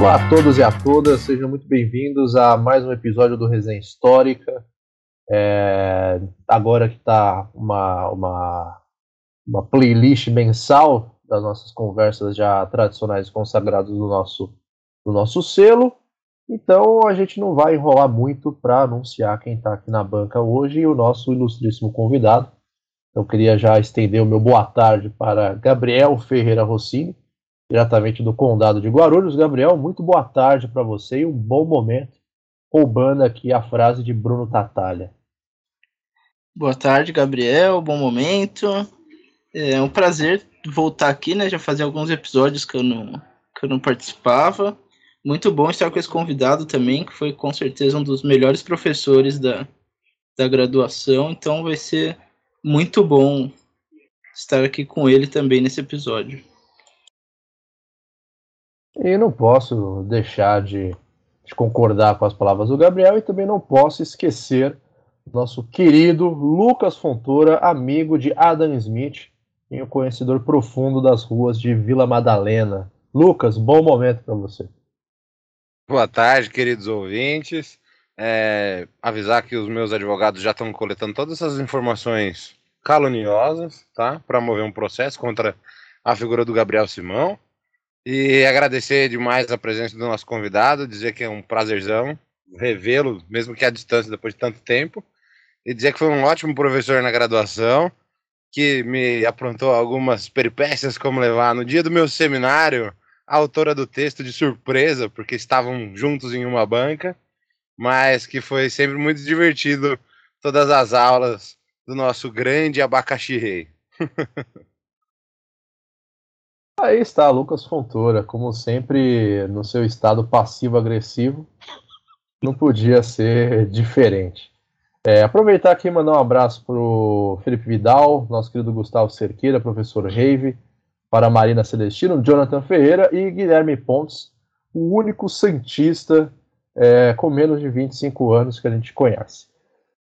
Olá a todos e a todas, sejam muito bem-vindos a mais um episódio do Resenha Histórica. É, agora que está uma, uma, uma playlist mensal das nossas conversas já tradicionais e consagradas do nosso, do nosso selo. Então a gente não vai enrolar muito para anunciar quem está aqui na banca hoje e o nosso ilustríssimo convidado. Eu queria já estender o meu boa tarde para Gabriel Ferreira Rossini, diretamente do Condado de Guarulhos. Gabriel, muito boa tarde para você e um bom momento, roubando aqui a frase de Bruno Tatalha. Boa tarde, Gabriel, bom momento. É um prazer voltar aqui, né? Já fazia alguns episódios que eu não, que eu não participava. Muito bom estar com esse convidado também, que foi com certeza um dos melhores professores da, da graduação. Então vai ser muito bom estar aqui com ele também nesse episódio. E não posso deixar de, de, concordar com as palavras do Gabriel e também não posso esquecer nosso querido Lucas Fontoura, amigo de Adam Smith e um conhecedor profundo das ruas de Vila Madalena. Lucas, bom momento para você. Boa tarde, queridos ouvintes. É, avisar que os meus advogados já estão coletando todas essas informações caluniosas, tá? Para mover um processo contra a figura do Gabriel Simão. E agradecer demais a presença do nosso convidado, dizer que é um prazerzão revê-lo, mesmo que à distância, depois de tanto tempo. E dizer que foi um ótimo professor na graduação, que me aprontou algumas peripécias, como levar no dia do meu seminário a autora do texto de surpresa, porque estavam juntos em uma banca, mas que foi sempre muito divertido todas as aulas do nosso grande abacaxi rei. Aí está, Lucas Fontoura, como sempre, no seu estado passivo-agressivo, não podia ser diferente. É, aproveitar aqui e mandar um abraço para o Felipe Vidal, nosso querido Gustavo Cerqueira, professor Reive, para a Marina Celestino, Jonathan Ferreira e Guilherme Pontes, o único Santista é, com menos de 25 anos que a gente conhece.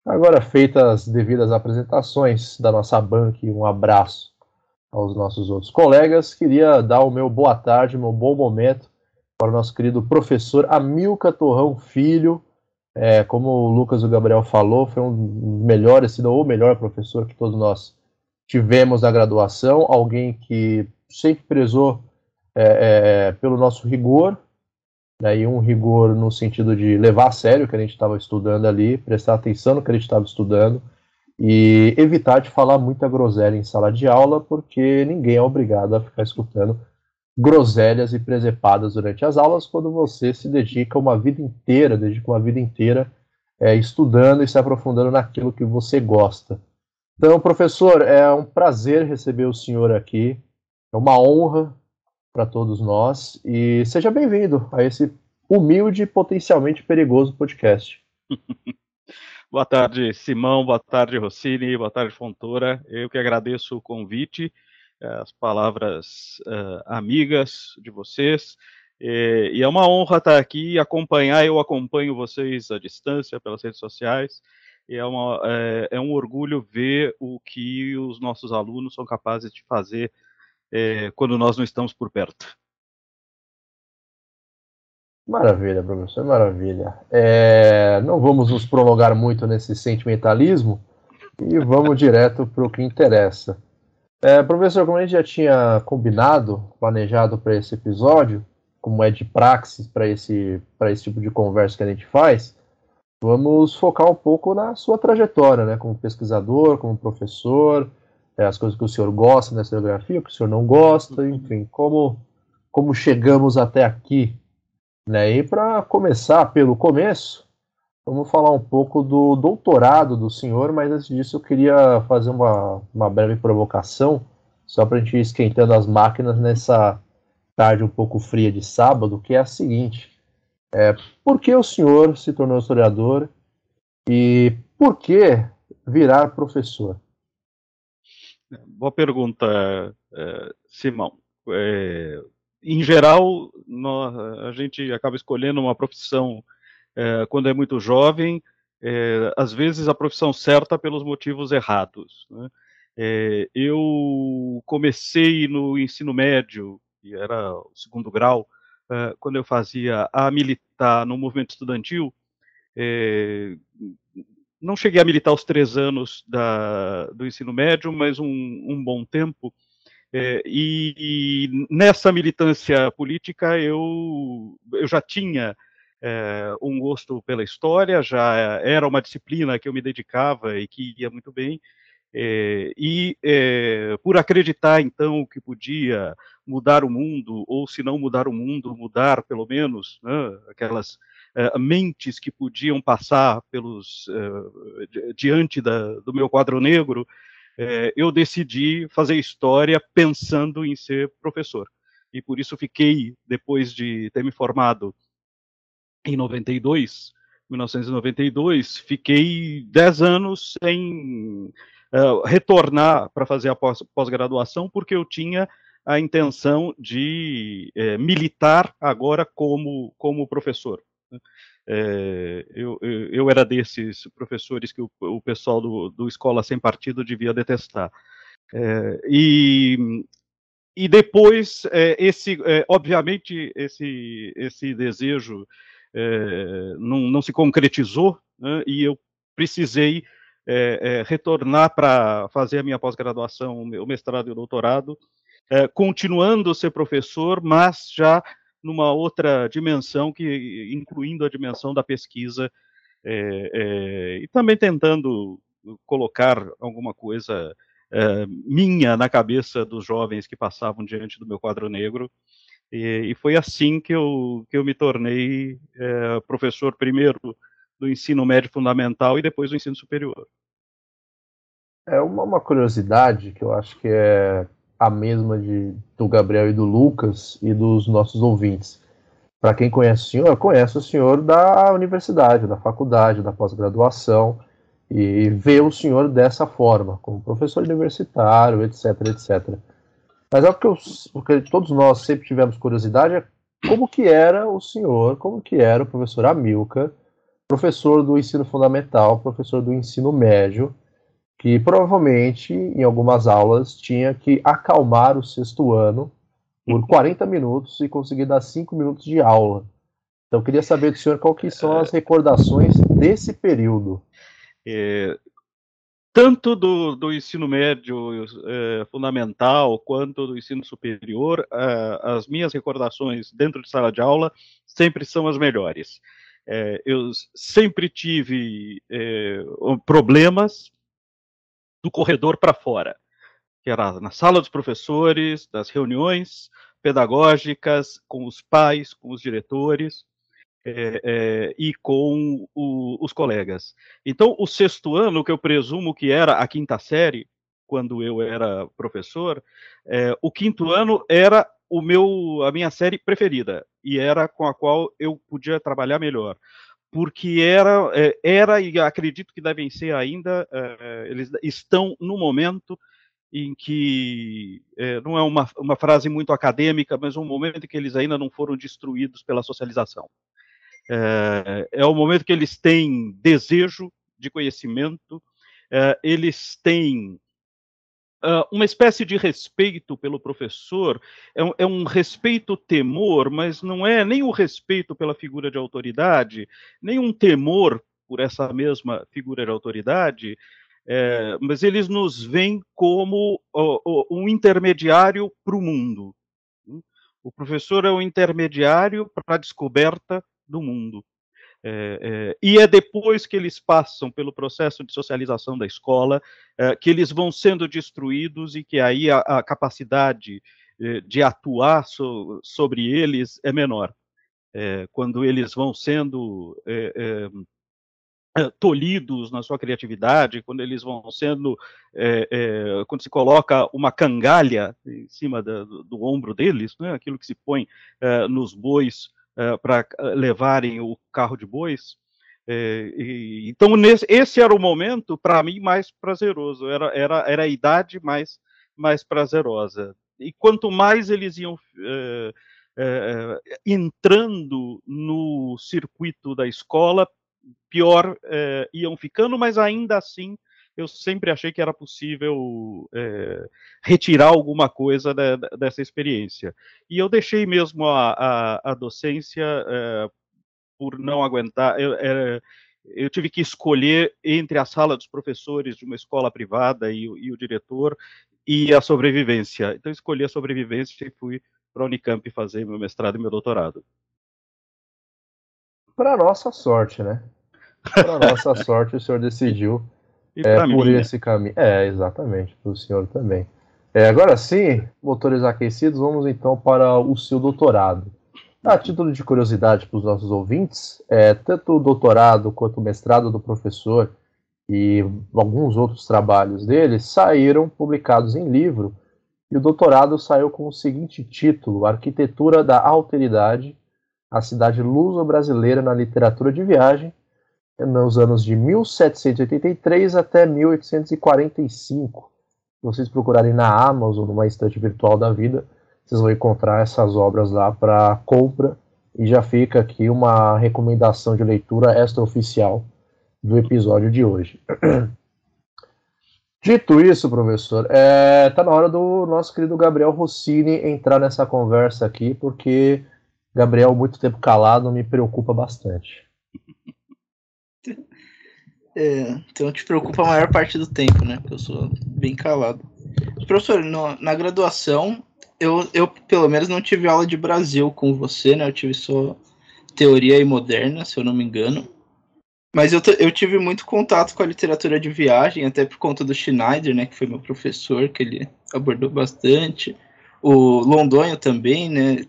Agora, feitas as devidas apresentações da nossa banca um abraço aos nossos outros colegas, queria dar o meu boa tarde, meu bom momento para o nosso querido professor Amilca Torrão Filho. É, como o Lucas e o Gabriel falou, foi um dos melhores, se não o melhor professor que todos nós tivemos na graduação, alguém que sempre prezou é, é, pelo nosso rigor, né, e um rigor no sentido de levar a sério o que a gente estava estudando ali, prestar atenção no que a gente estava estudando, e evitar de falar muita groselha em sala de aula, porque ninguém é obrigado a ficar escutando groselhas e presepadas durante as aulas quando você se dedica uma vida inteira, dedica uma vida inteira é, estudando e se aprofundando naquilo que você gosta. Então, professor, é um prazer receber o senhor aqui, é uma honra para todos nós e seja bem-vindo a esse humilde e potencialmente perigoso podcast. Boa tarde, Simão. Boa tarde, Rossini. Boa tarde, Fontoura. Eu que agradeço o convite, eh, as palavras uh, amigas de vocês. E, e, é uma honra estar aqui e acompanhar. Eu acompanho vocês à distância pelas redes sociais. E é, uma, é, é um orgulho ver o que os nossos alunos são capazes de fazer é, quando nós não estamos por perto. Maravilha, professor, maravilha. É, não vamos nos prolongar muito nesse sentimentalismo e vamos direto para o que interessa. É, professor, como a gente já tinha combinado, planejado para esse episódio, como é de praxis para esse, esse tipo de conversa que a gente faz, vamos focar um pouco na sua trajetória, né, como pesquisador, como professor, é, as coisas que o senhor gosta na historiografia, o que o senhor não gosta, enfim, como, como chegamos até aqui né? E para começar pelo começo, vamos falar um pouco do doutorado do senhor, mas antes disso eu queria fazer uma, uma breve provocação, só para a gente ir esquentando as máquinas nessa tarde um pouco fria de sábado, que é a seguinte: é, por que o senhor se tornou historiador e por que virar professor? Boa pergunta, é, Simão. É, em geral, nós, a gente acaba escolhendo uma profissão é, quando é muito jovem, é, às vezes a profissão certa pelos motivos errados. Né? É, eu comecei no ensino médio, que era o segundo grau, uh, quando eu fazia a militar no movimento estudantil, é, não cheguei a militar os três anos da, do ensino médio, mas um, um bom tempo. É, e, e, nessa militância política eu, eu já tinha é, um gosto pela história, já era uma disciplina que eu me dedicava e que ia muito bem. É, e é, por acreditar então que podia mudar o mundo, ou se não mudar o mundo, mudar pelo menos né, aquelas uh, mentes que podiam passar pelos uh, diante da, do meu quadro negro, uh, eu decidi fazer história pensando em ser professor. E por isso fiquei, depois de ter me formado em 92, 1992, fiquei 10 anos sem retornar para fazer a pós-graduação, porque eu tinha a intenção de militar agora como, como professor. É, eu, eu, era desses professores que o, o pessoal do, do, Escola Sem Partido devia detestar. É, e, e depois, é, esse, obviamente, esse, esse desejo não, não, se concretizou né, e eu precisei retornar para fazer a minha pós-graduação, o mestrado e o doutorado, continuando a ser professor, mas já numa outra dimensão, que incluindo a dimensão da pesquisa, é, é, e também tentando colocar alguma coisa é, minha na cabeça dos jovens que passavam diante do meu quadro negro. E, e foi assim que eu, que eu me tornei é, professor, primeiro do ensino médio fundamental e depois do ensino superior. É uma, uma curiosidade que eu acho que é a mesma de, do Gabriel e do Lucas e dos nossos ouvintes. Para quem conhece o senhor, conhece o senhor da universidade, da faculdade, da pós-graduação, e vê o senhor dessa forma, como professor universitário, etc, etc. Mas é o que, eu, todos nós sempre tivemos curiosidade, é como que era o senhor, como que era o professor Amilcar, professor do ensino fundamental, professor do ensino médio, que provavelmente em algumas aulas tinha que acalmar o sexto ano por 40 minutos e conseguir dar 5 minutos de aula. Então queria saber do senhor qual que são as recordações desse período. É, tanto do, do, ensino médio é, fundamental quanto do ensino superior, é, as minhas recordações dentro de sala de aula sempre são as melhores. É, eu sempre tive é, problemas do corredor para fora, que era na sala dos professores, das reuniões pedagógicas, com os pais, com os diretores é, é, e com o, os colegas. Então, o sexto ano, que eu presumo que era a quinta série, quando eu era professor, é, o quinto ano era o meu, a minha série preferida e era com a qual eu podia trabalhar melhor porque era, é, era e acredito que devem ser ainda, é, eles estão no momento em que, é, não é uma, uma frase muito acadêmica, mas um momento em que eles ainda não foram destruídos pela socialização. É, é o momento que eles têm desejo de conhecimento, é, eles têm uh, uma espécie de respeito pelo professor, é um, é um respeito temor, mas não é nem o respeito pela figura de autoridade, nem um temor por essa mesma figura de autoridade, é, mas eles nos veem como um intermediário para o mundo. O professor é o intermediário para a descoberta do mundo. É, é, e é depois que eles passam pelo processo de socialização da escola é, que eles vão sendo destruídos e que aí a, a capacidade é, de atuar so, sobre eles é menor. É, quando eles vão sendo é, tolhidos na sua criatividade, quando eles vão sendo, quando se coloca uma cangalha em cima da, do, do, ombro deles, né, aquilo que se põe nos bois uh, para levarem o carro de bois. É, e, então, nesse, esse era o momento, para mim, mais prazeroso, era, era, era a idade mais, mais prazerosa. E quanto mais eles iam é, é, entrando no circuito da escola, pior iam ficando, mas ainda assim eu sempre achei que era possível é, retirar alguma coisa de, de, dessa experiência. E eu deixei mesmo a, a, a docência é, por não aguentar. Eu, é, eu tive que escolher entre a sala dos professores de uma escola privada e, e o diretor e a sobrevivência. Então, escolhi a sobrevivência e fui para a Unicamp fazer meu mestrado e meu doutorado. Para nossa sorte, né? Para nossa sorte, o senhor decidiu é, por mim, né? esse caminho. É, exatamente, para o senhor também. É, agora sim, motores aquecidos, vamos então para o seu doutorado. A título de curiosidade para os nossos ouvintes, é, tanto o doutorado quanto o mestrado do professor e alguns outros trabalhos dele saíram publicados em livro, e o doutorado saiu com o seguinte título: Arquitetura da Alteridade, a cidade luso-brasileira na literatura de viagem, nos anos de 1783 até 1845. Se vocês procurarem na Amazon, numa estante virtual da vida, vocês vão encontrar essas obras lá para compra. E já fica aqui uma recomendação de leitura extraoficial do episódio de hoje. Dito isso, professor, é, tá na hora do nosso querido Gabriel Rossini entrar nessa conversa aqui, porque Gabriel, muito tempo calado, me preocupa bastante. É, então te preocupa a maior parte do tempo, né? Porque eu sou bem calado. Professor, no, na graduação, eu, eu pelo menos não tive aula de Brasil com você, né? Eu tive só teoria e moderna, se eu não me engano. Mas eu, eu tive muito contato com a literatura de viagem, até por conta do Schneider, né? Que foi meu professor, que ele abordou bastante. O Londonho também, né?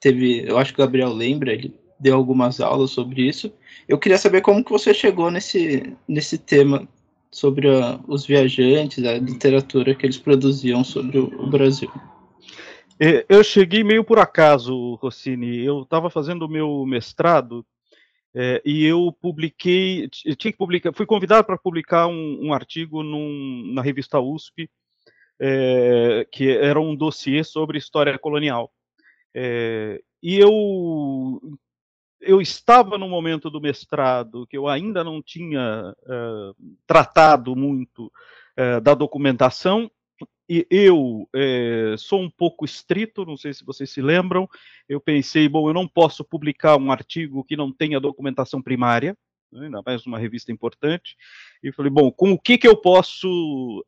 Teve, eu acho que o Gabriel lembra, ele deu algumas aulas sobre isso. Eu queria saber como que você chegou nesse, nesse tema sobre a, os viajantes, a literatura que eles produziam sobre o, o Brasil. É, eu cheguei meio por acaso, Rossini. Eu estava fazendo o meu mestrado é, e eu publiquei, tinha que publicar, fui convidado para publicar um, um artigo num, na revista USP, é, que era um dossiê sobre história colonial. É, e eu eu estava no momento do mestrado que eu ainda não tinha é, tratado muito é, da documentação eu é, sou um pouco estrito, não sei se vocês se lembram. Eu pensei, bom, eu não posso publicar um artigo que não tenha documentação primária, né, ainda mais uma revista importante. E falei, bom, com o que, que eu posso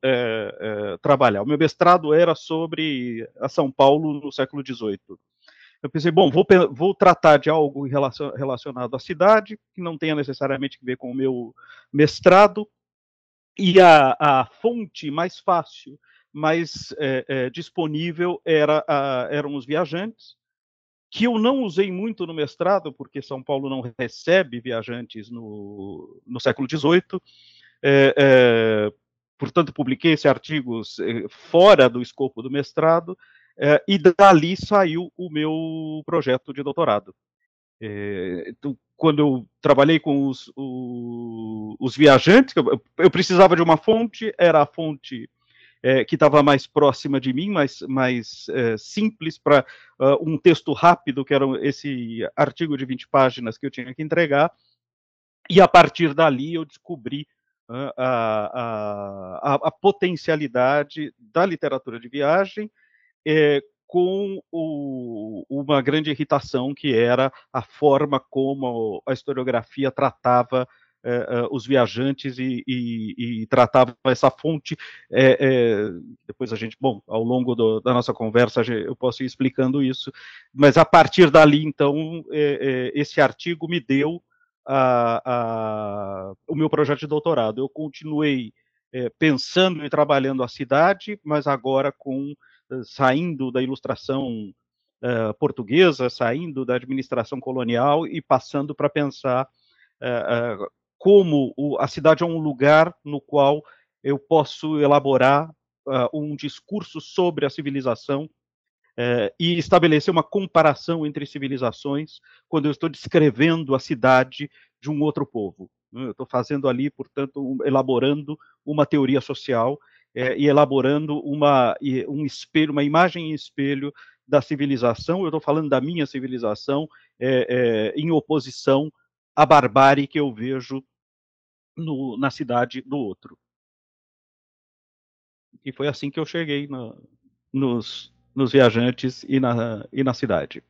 trabalhar? O meu mestrado era sobre a São Paulo no século XVIII. Eu pensei, bom, vou, vou tratar de algo relacionado à cidade, que não tenha necessariamente que ver com o meu mestrado, e a, a fonte mais fácil mais é, é, disponível era, a, eram os viajantes, que eu não usei muito no mestrado, porque São Paulo não recebe viajantes no, no século XVIII. É, é, portanto, publiquei esse artigo é, fora do escopo do mestrado, é, e dali saiu o meu projeto de doutorado. Então, quando eu trabalhei com os, os, os viajantes, eu, eu precisava de uma fonte, era a fonte é, que estava mais próxima de mim, mais, mais é, simples para uh, um texto rápido, que era esse artigo de 20 páginas que eu tinha que entregar, e a partir dali eu descobri uh, a, a, a, potencialidade da literatura de viagem é, com o, uma grande irritação que era a forma como a historiografia tratava é, os viajantes e, e, e, tratava essa fonte. Depois a gente, bom, ao longo do, da nossa conversa eu posso ir explicando isso, mas a partir dali, então, esse artigo me deu a, a, o meu projeto de doutorado. Eu continuei pensando e trabalhando a cidade, mas agora com saindo da ilustração Uh, portuguesa, saindo da administração colonial e passando para pensar uh, uh, como o, a cidade é um lugar no qual eu posso elaborar um discurso sobre a civilização e estabelecer uma comparação entre civilizações quando eu estou descrevendo a cidade de um outro povo. Né? Eu estou fazendo ali, portanto, um, elaborando uma teoria social uh, e elaborando uma, um espelho, uma imagem em espelho da civilização. Eu estou falando da minha civilização eh, em oposição à barbárie que eu vejo no, na cidade do outro. E foi assim que eu cheguei no, nos, nos viajantes e na, e na cidade.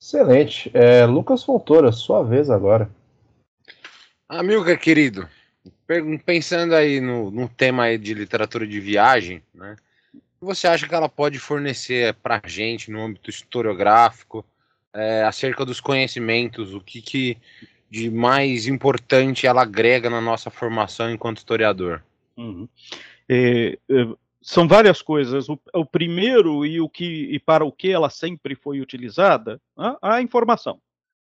Excelente. É, Lucas Fontoura, sua vez agora. Amigo querido, pensando aí no, no tema aí de literatura de viagem, né? você acha que ela pode fornecer para a gente no âmbito historiográfico é, acerca dos conhecimentos, o que, que de mais importante ela agrega na nossa formação enquanto historiador? Uhum. É, é, são várias coisas. O, o, primeiro e o que e para o que ela sempre foi utilizada, a, a informação.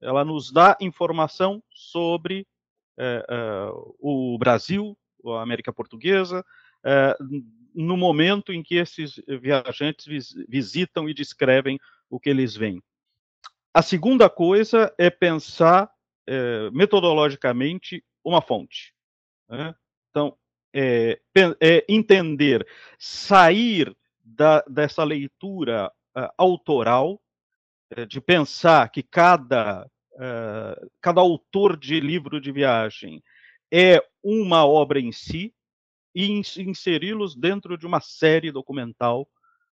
Ela nos dá informação sobre o Brasil, a América Portuguesa, é, no momento em que esses viajantes vis visitam e descrevem o que eles veem. A segunda coisa é pensar é, metodologicamente uma fonte. Né? Então, é, é, entender, sair da, dessa leitura autoral, de pensar que cada, uh, cada autor de livro de viagem é uma obra em si, e inseri-los dentro de uma série documental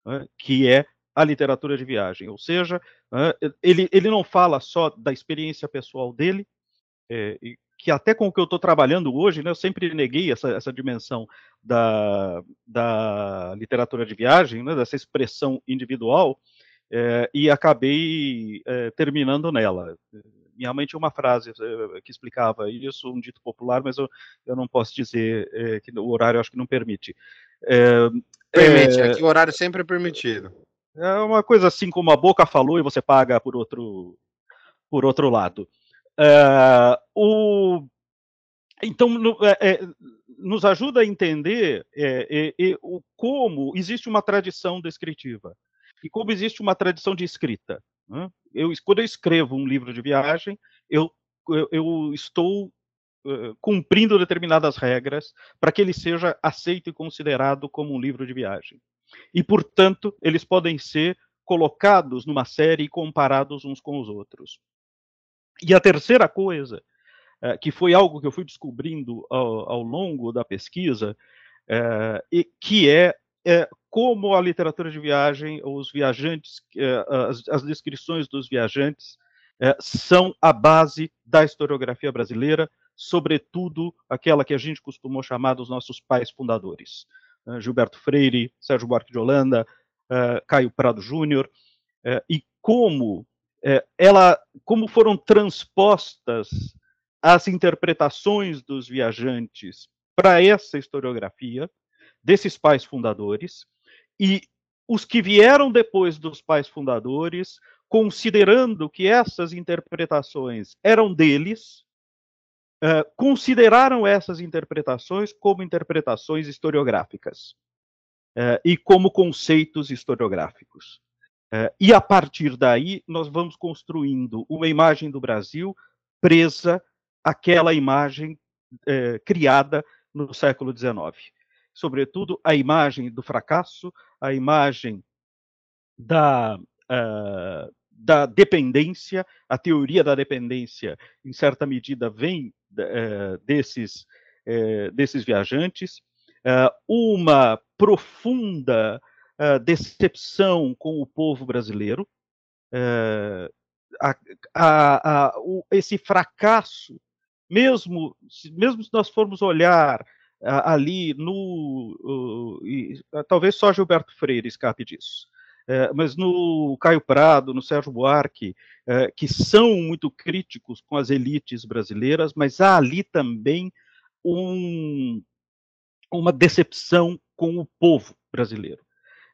né, que é a literatura de viagem. Ou seja, né, ele, ele não fala só da experiência pessoal dele, é, que até com o que eu estou trabalhando hoje, né, eu sempre neguei essa, essa dimensão da, da literatura de viagem, né, dessa expressão individual, é, e acabei é, terminando nela minha mãe tinha uma frase eh, que explicava isso, um dito popular, mas eu, eu não posso dizer é, que o horário acho que não permite. É, permite, é, aqui o horário sempre é permitido. É uma coisa assim como a boca falou e você paga por outro, por outro lado. É, o, então, no, é, nos ajuda a entender o, como existe uma tradição descritiva e como existe uma tradição de escrita. Né? Eu, quando eu escrevo um livro de viagem, eu, eu, eu estou uh, cumprindo determinadas regras para que ele seja aceito e considerado como um livro de viagem. E, portanto, eles podem ser colocados numa série e comparados uns com os outros. E a terceira coisa, uh, que foi algo que eu fui descobrindo ao, ao longo da pesquisa, uh, e que é é, como a literatura de viagem, os viajantes, é, as, as, descrições dos viajantes é, são a base da historiografia brasileira, sobretudo aquela que a gente costumou chamar dos nossos pais fundadores. É, Gilberto Freire, Sérgio Buarque de Holanda, Caio Prado Júnior, e como ela, como foram transpostas as interpretações dos viajantes para essa historiografia, desses pais fundadores e os que vieram depois dos pais fundadores, considerando que essas interpretações eram deles, uh, consideraram essas interpretações como interpretações historiográficas uh, e como conceitos historiográficos. Uh, e a partir daí, nós vamos construindo uma imagem do Brasil presa àquela imagem criada no século XIX sobretudo, a imagem do fracasso, a imagem da, uh, da dependência, a teoria da dependência, em certa medida, vem uh, desses, uh, desses viajantes, uma profunda decepção com o povo brasileiro, a, a, a, o, esse fracasso, mesmo, mesmo se nós formos olhar ali no. Uh, talvez só Gilberto Freire escape disso. É, mas no Caio Prado, no Sérgio Buarque, é, que são muito críticos com as elites brasileiras, mas há ali também um, uma decepção com o povo brasileiro.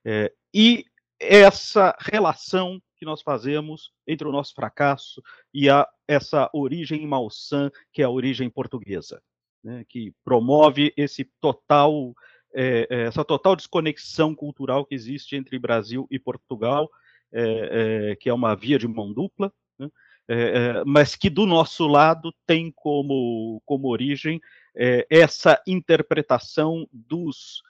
É, e essa relação que nós fazemos entre o nosso fracasso e a, essa origem malsã, que é a origem portuguesa né, que promove esse total, é, essa total desconexão cultural que existe entre Brasil e Portugal, é, é, que é uma via de mão dupla, né, mas que do nosso lado tem como, como origem essa interpretação dos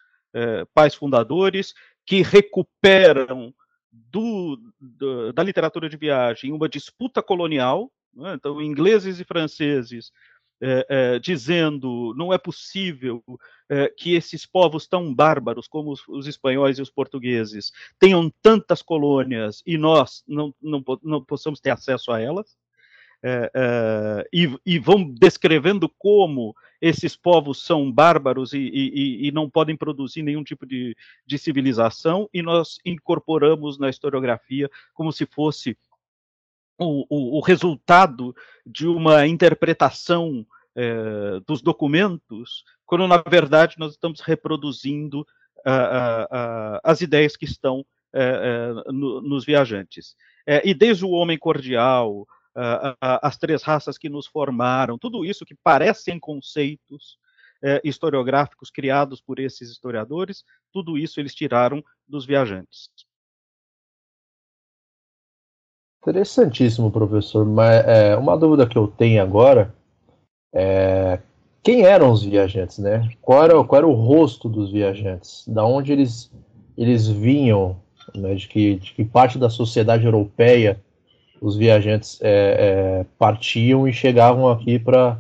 pais fundadores que recuperam do, do, da literatura de viagem uma disputa colonial, né, então ingleses e franceses é, é, dizendo não é possível é, que esses povos tão bárbaros como os, os, espanhóis e os portugueses tenham tantas colônias e nós não, não, não possamos ter acesso a elas. E, e, vão descrevendo como esses povos são bárbaros e, e, e não podem produzir nenhum tipo de, de, civilização, e nós incorporamos na historiografia como se fosse o, o, resultado de uma interpretação é, dos documentos, quando na verdade nós estamos reproduzindo as ideias que estão é, é, no, nos viajantes. e desde o homem cordial, as três raças que nos formaram, tudo isso que parecem conceitos historiográficos criados por esses historiadores, tudo isso eles tiraram dos viajantes. Interessantíssimo, professor. Mas é, uma dúvida que eu tenho agora é quem eram os viajantes, né? Qual era, qual era o rosto dos viajantes? Da onde eles, eles vinham? Né? De, que, de que parte da sociedade europeia os viajantes é, é, partiam e chegavam aqui para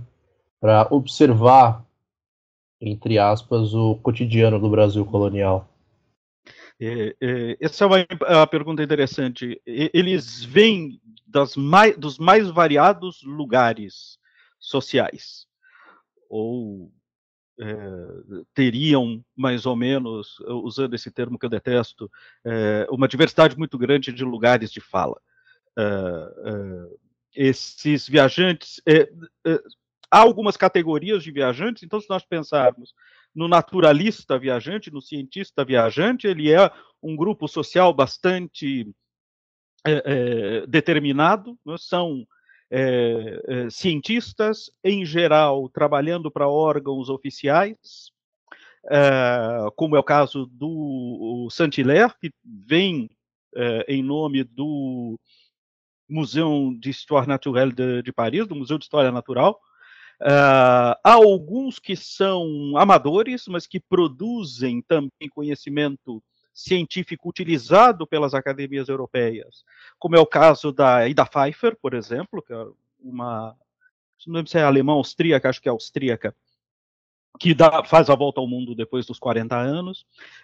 observar, entre aspas, o cotidiano do Brasil colonial? É, é, essa é uma, é pergunta interessante. Eles vêm das mais, dos mais variados lugares sociais, ou é, teriam mais ou menos, usando esse termo que eu detesto, é, uma diversidade muito grande de lugares de fala. É, esses viajantes, há algumas categorias de viajantes, então se nós pensarmos no naturalista viajante, no cientista viajante, ele é um grupo social bastante é, é, determinado, né? são é, cientistas, em geral, trabalhando para órgãos oficiais, como é o caso do Saint-Hilaire, que vem em nome do Museu d'Histoire Naturelle de, de Paris, do Museu de História Natural, Uh, há alguns que são amadores, mas que produzem também conhecimento científico utilizado pelas academias europeias, como é o caso da Ida Pfeiffer, por exemplo, que é uma, não lembro se é alemã, austríaca, acho que é austríaca, que dá, faz a volta ao mundo depois dos 40 anos,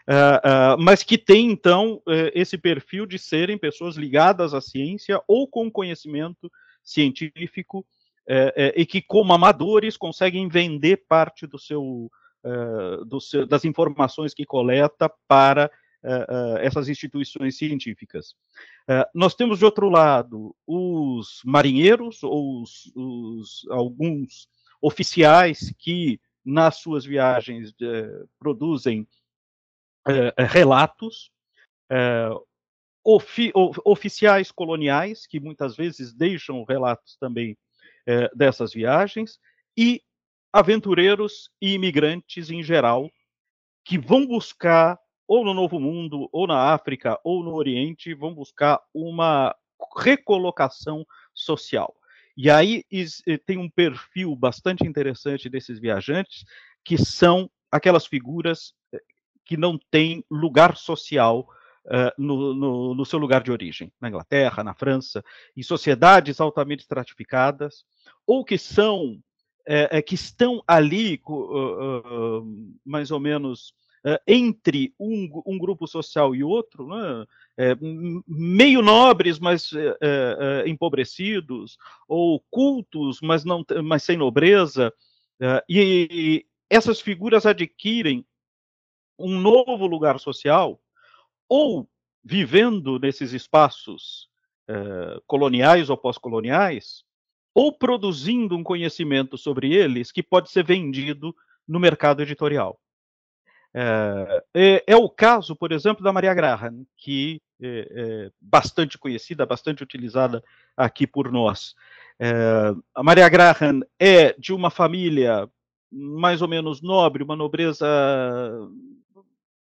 uh, uh, mas que tem, então, uh, esse perfil de serem pessoas ligadas à ciência ou com conhecimento científico é, é, e que, como amadores, conseguem vender parte do seu, é, do seu das informações que coleta para essas instituições científicas. nós temos, de outro lado, os marinheiros, ou os, os, alguns oficiais que, nas suas viagens, produzem relatos, Ofi oficiais coloniais, que muitas vezes deixam relatos também é, dessas viagens e aventureiros e imigrantes em geral que vão buscar ou no Novo Mundo, ou na África, ou no Oriente, vão buscar uma recolocação social. E aí eh, tem um perfil bastante interessante desses viajantes, que são aquelas figuras eh, que não têm lugar social no, no, no, seu lugar de origem, na Inglaterra, na França, em sociedades altamente estratificadas, ou que são é, é, que estão ali uh, uh, mais ou menos entre um, um, grupo social e outro, né? é, meio nobres, mas empobrecidos, ou cultos, mas não, mas sem nobreza, e, e essas figuras adquirem um novo lugar social ou vivendo nesses espaços eh, coloniais ou pós-coloniais, ou produzindo um conhecimento sobre eles que pode ser vendido no mercado editorial. É, é, é, o caso, por exemplo, da Maria Graham, que é, é bastante conhecida, bastante utilizada aqui por nós. É, a Maria Graham é de uma família mais ou menos nobre, uma nobreza.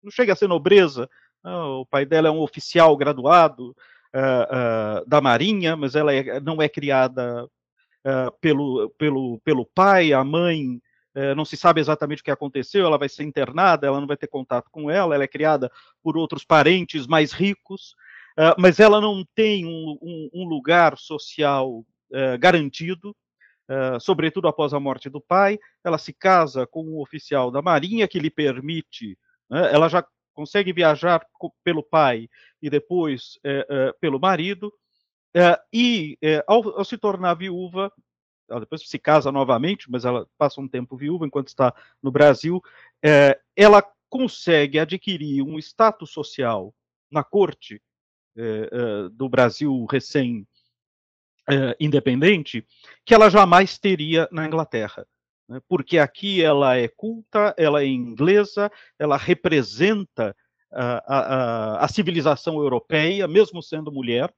Não chega a ser nobreza, o pai dela é um oficial graduado uh, uh, da Marinha, mas ela é, não é criada uh, pelo, pelo, pelo pai, a mãe eh, não se sabe exatamente o que aconteceu, ela vai ser internada, ela não vai ter contato com ela, ela é criada por outros parentes mais ricos, mas ela não tem um, um, um lugar social garantido, uh, sobretudo após a morte do pai. Ela se casa com um oficial da Marinha que lhe permite, né, ela já consegue viajar pelo pai e depois uh, uh, pelo marido, e ao, ao, se tornar viúva, ela depois se casa novamente, mas ela passa um tempo viúva enquanto está no Brasil, ela consegue adquirir um status social na corte do Brasil recém eh, independente que ela jamais teria na Inglaterra. Né? Porque aqui ela é culta, ela é inglesa, ela representa a, a, a civilização europeia, mesmo sendo mulher,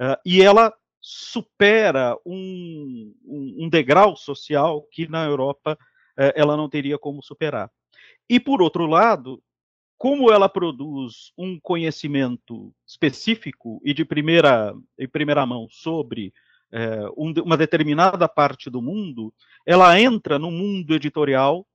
uh, e ela supera um, um, um, degrau social que na Europa uh, ela não teria como superar. E, por outro lado, como ela produz um conhecimento específico e de primeira, em primeira mão sobre é, um, uma determinada parte do mundo, ela entra no mundo editorial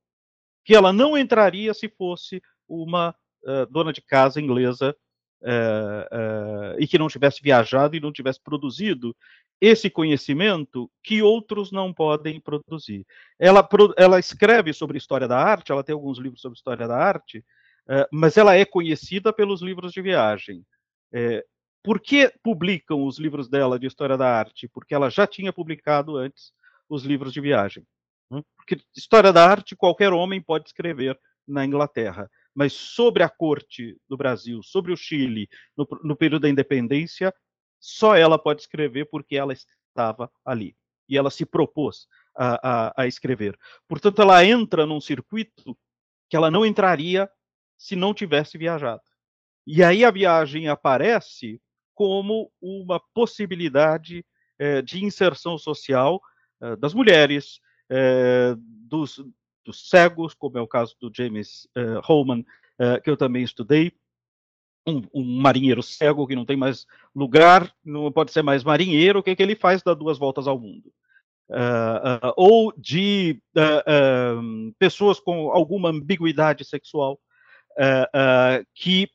que ela não entraria se fosse uma uh, dona de casa inglesa uh, uh, e que não tivesse viajado e não tivesse produzido esse conhecimento que outros não podem produzir. Ela, ela escreve sobre história da arte, ela tem alguns livros sobre história da arte, mas ela é conhecida pelos livros de viagem. Por que publicam os livros dela de história da arte? Porque ela já tinha publicado antes os livros de viagem. Né? Porque história da arte qualquer homem pode escrever na Inglaterra, mas sobre a corte do Brasil, sobre o Chile, no, no período da independência, só ela pode escrever porque ela estava ali e ela se propôs a, a, a escrever. Portanto, ela entra num circuito que ela não entraria se não tivesse viajado. E aí a viagem aparece como uma possibilidade eh, de inserção social eh, das mulheres, eh, dos, dos, cegos, como é o caso do James Holman, que eu também estudei, um, um, marinheiro cego que não tem mais lugar, não pode ser mais marinheiro, o que, é que ele faz? Dá duas voltas ao mundo. Uh, uh, ou de uh, pessoas com alguma ambiguidade sexual, que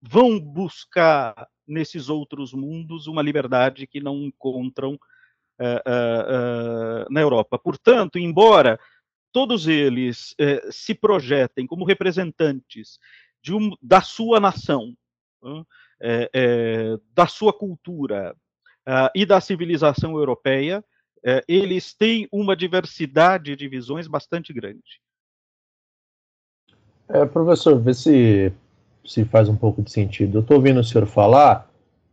vão buscar nesses outros mundos uma liberdade que não encontram uh, na Europa. Portanto, embora todos eles se projetem como representantes um, da sua nação, da sua cultura e da civilização europeia, eles têm uma diversidade de visões bastante grande. É, professor, vê se, se faz um pouco de sentido. Eu estou ouvindo o senhor falar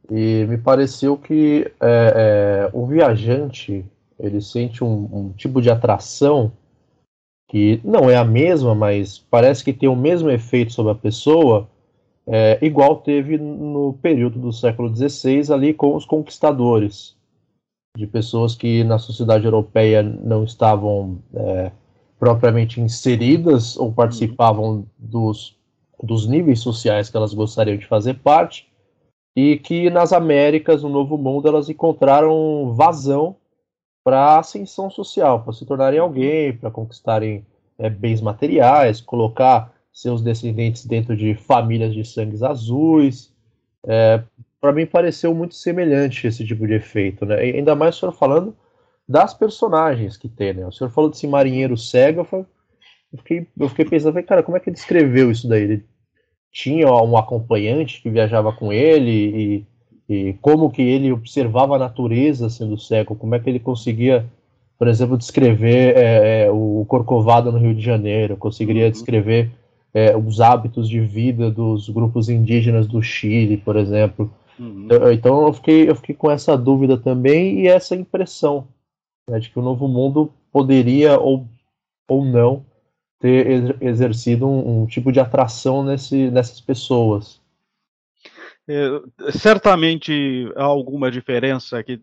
e me pareceu que é, é, o viajante ele sente um, um, tipo de atração que não é a mesma, mas parece que tem o mesmo efeito sobre a pessoa, é, igual teve no período do século XVI ali com os conquistadores, de pessoas que na sociedade europeia não estavam é, propriamente inseridas ou participavam dos, dos níveis sociais que elas gostariam de fazer parte, e que nas Américas, no Novo Mundo, elas encontraram vazão para ascensão social, para se tornarem alguém, para conquistarem é, bens materiais, colocar seus descendentes dentro de famílias de sangues azuis. É, para mim pareceu muito semelhante esse tipo de efeito, né? Ainda mais o senhor falando das personagens que tem, né? O senhor falou desse marinheiro cego, eu, fiquei, eu fiquei pensando, cara, como é que ele escreveu isso daí? Ele tinha um acompanhante que viajava com ele e, e como que ele observava a natureza sendo cego, como é que ele conseguia, por exemplo, descrever é, é o Corcovado no Rio de Janeiro, conseguiria uhum. descrever é, os hábitos de vida dos grupos indígenas do Chile, por exemplo. Uhum. Então eu fiquei, eu fiquei com essa dúvida também e essa impressão né, de que o Novo Mundo poderia ou, ou não ter exercido um, um tipo de atração nesse, nessas pessoas. É, certamente há alguma diferença que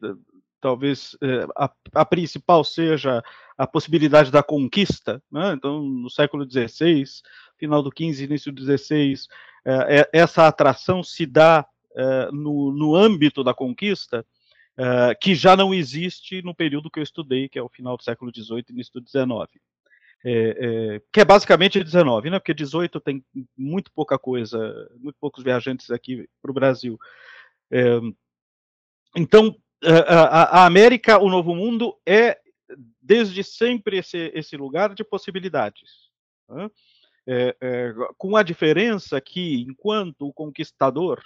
talvez é, a, a, principal seja a possibilidade da conquista. Né? Então, no século XVI, final do XV, início do XVI, é, é, essa atração se dá no, no âmbito da conquista, que já não existe no período que eu estudei, que é o final do século XVIII início do XIX. É, é, que é basicamente 19, né? Porque 18 tem muito pouca coisa, muito poucos viajantes aqui para o Brasil. É, então, a, a, América, o Novo Mundo, é desde sempre esse, esse lugar de possibilidades. Né? É, é, com a diferença que, enquanto o conquistador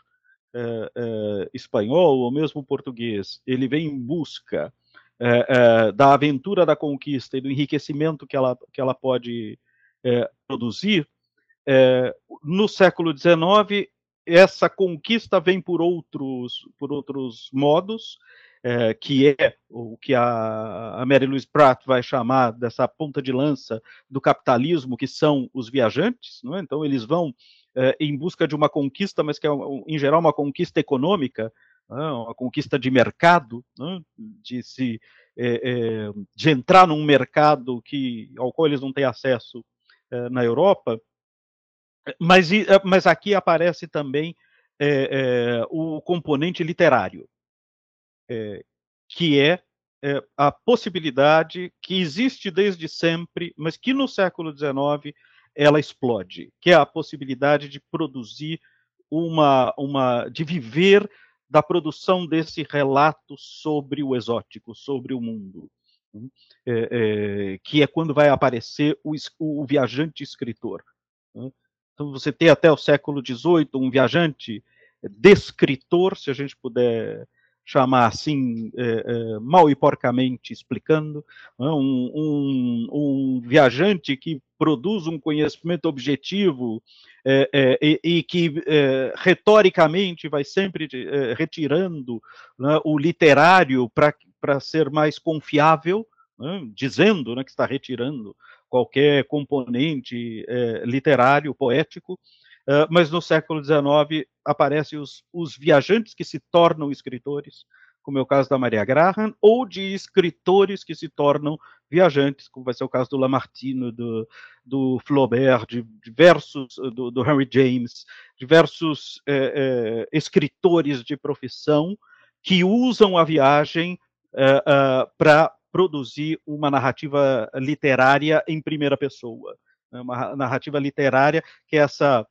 é, espanhol ou mesmo português, ele vem em busca é, é, da aventura da conquista e do enriquecimento que ela, que ela pode produzir, no século XIX, essa conquista vem por outros, por outros modos, é, que é o que a, a Mary Louise Pratt vai chamar dessa ponta de lança do capitalismo, que são os viajantes. É? Então, eles vão é, em busca de uma conquista, mas que é, em geral, uma conquista econômica, é? Uma conquista de mercado, é? de se é, de entrar num mercado que ao qual eles não têm acesso na Europa. Mas, mas aqui aparece também o componente literário que é, a possibilidade que existe desde sempre, mas que no século XIX ela explode, que é a possibilidade de produzir uma, uma de viver da produção desse relato sobre o exótico, sobre o mundo, né? é, é, que é quando vai aparecer o, o viajante escritor. Né? Então você tem até o século XVIII um viajante descritor, se a gente puder chamar assim, é, é, mal e porcamente explicando, né, um, um, um, viajante que produz um conhecimento objetivo é, é e, e, que é, retoricamente vai sempre é, retirando né, o literário para ser mais confiável, né, dizendo né, que está retirando qualquer componente literário, poético, Uh, mas no século XIX aparecem os, os, viajantes que se tornam escritores, como é o caso da Maria Graham, ou de escritores que se tornam viajantes, como vai ser o caso do Lamartine, do, do Flaubert, de diversos, do, do Henry James, diversos é, é, escritores de profissão que usam a viagem é, para produzir uma narrativa literária em primeira pessoa. Né, uma narrativa literária que é essa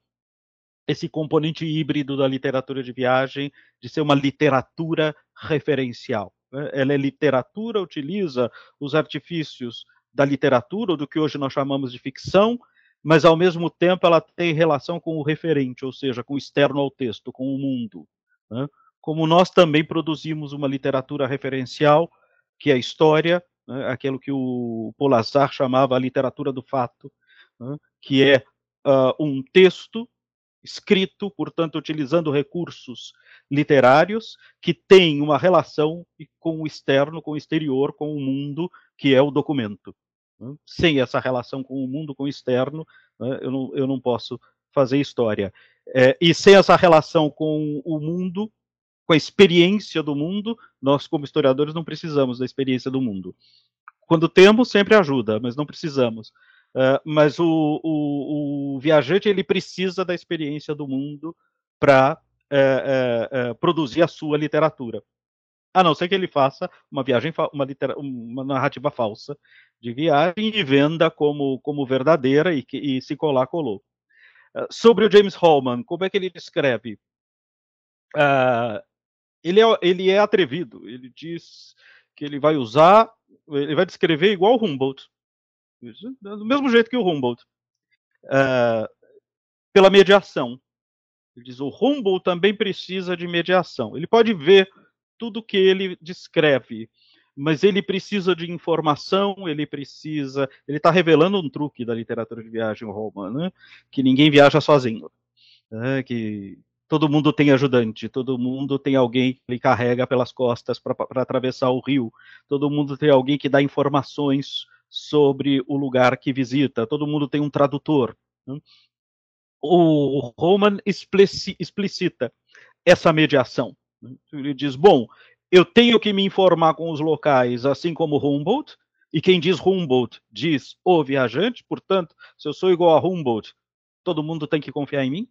esse componente híbrido da literatura de viagem, de ser uma literatura referencial. Né? Ela é literatura, utiliza os artifícios da literatura, ou do que hoje nós chamamos de ficção, mas ao mesmo tempo ela tem relação com o referente, ou seja, com o externo ao texto, com o mundo. Né? Como nós também produzimos uma literatura referencial, que é a história, né? aquilo que o Polazar chamava a literatura do fato, né? que é uh, um texto escrito, portanto, utilizando recursos literários que tem uma relação com o externo, com o exterior, com o mundo, que é o documento. Né? Sem essa relação com o mundo, com o externo, né, eu, não, eu não posso fazer história. É, e sem essa relação com o mundo, com a experiência do mundo, nós, como historiadores, não precisamos da experiência do mundo. Quando temos, sempre ajuda, mas não precisamos. Uh, mas o, o, o, viajante ele precisa da experiência do mundo para uh, uh, produzir a sua literatura. A não ser que ele faça uma viagem, uma, uma narrativa falsa de viagem e venda como, como verdadeira e, e se colar, colou. sobre o James Holman, como é que ele descreve? ele, é, ele é atrevido, ele diz que ele vai usar, ele vai descrever igual Humboldt, do mesmo jeito que o Humboldt, uh, pela mediação. Ele diz: o Humboldt também precisa de mediação. Ele pode ver tudo que ele descreve, mas ele precisa de informação, ele precisa. Ele está revelando um truque da literatura de viagem romana, né? que ninguém viaja sozinho. Né? Que todo mundo tem ajudante, todo mundo tem alguém que lhe carrega pelas costas para atravessar o rio, todo mundo tem alguém que dá informações sobre o lugar que visita. Todo mundo tem um tradutor. Né? O Roman explicita essa mediação. Né? Ele diz: bom, eu tenho que me informar com os locais, assim como Humboldt, e quem diz Humboldt diz o viajante, portanto, se eu sou igual a Humboldt, todo mundo tem que confiar em mim.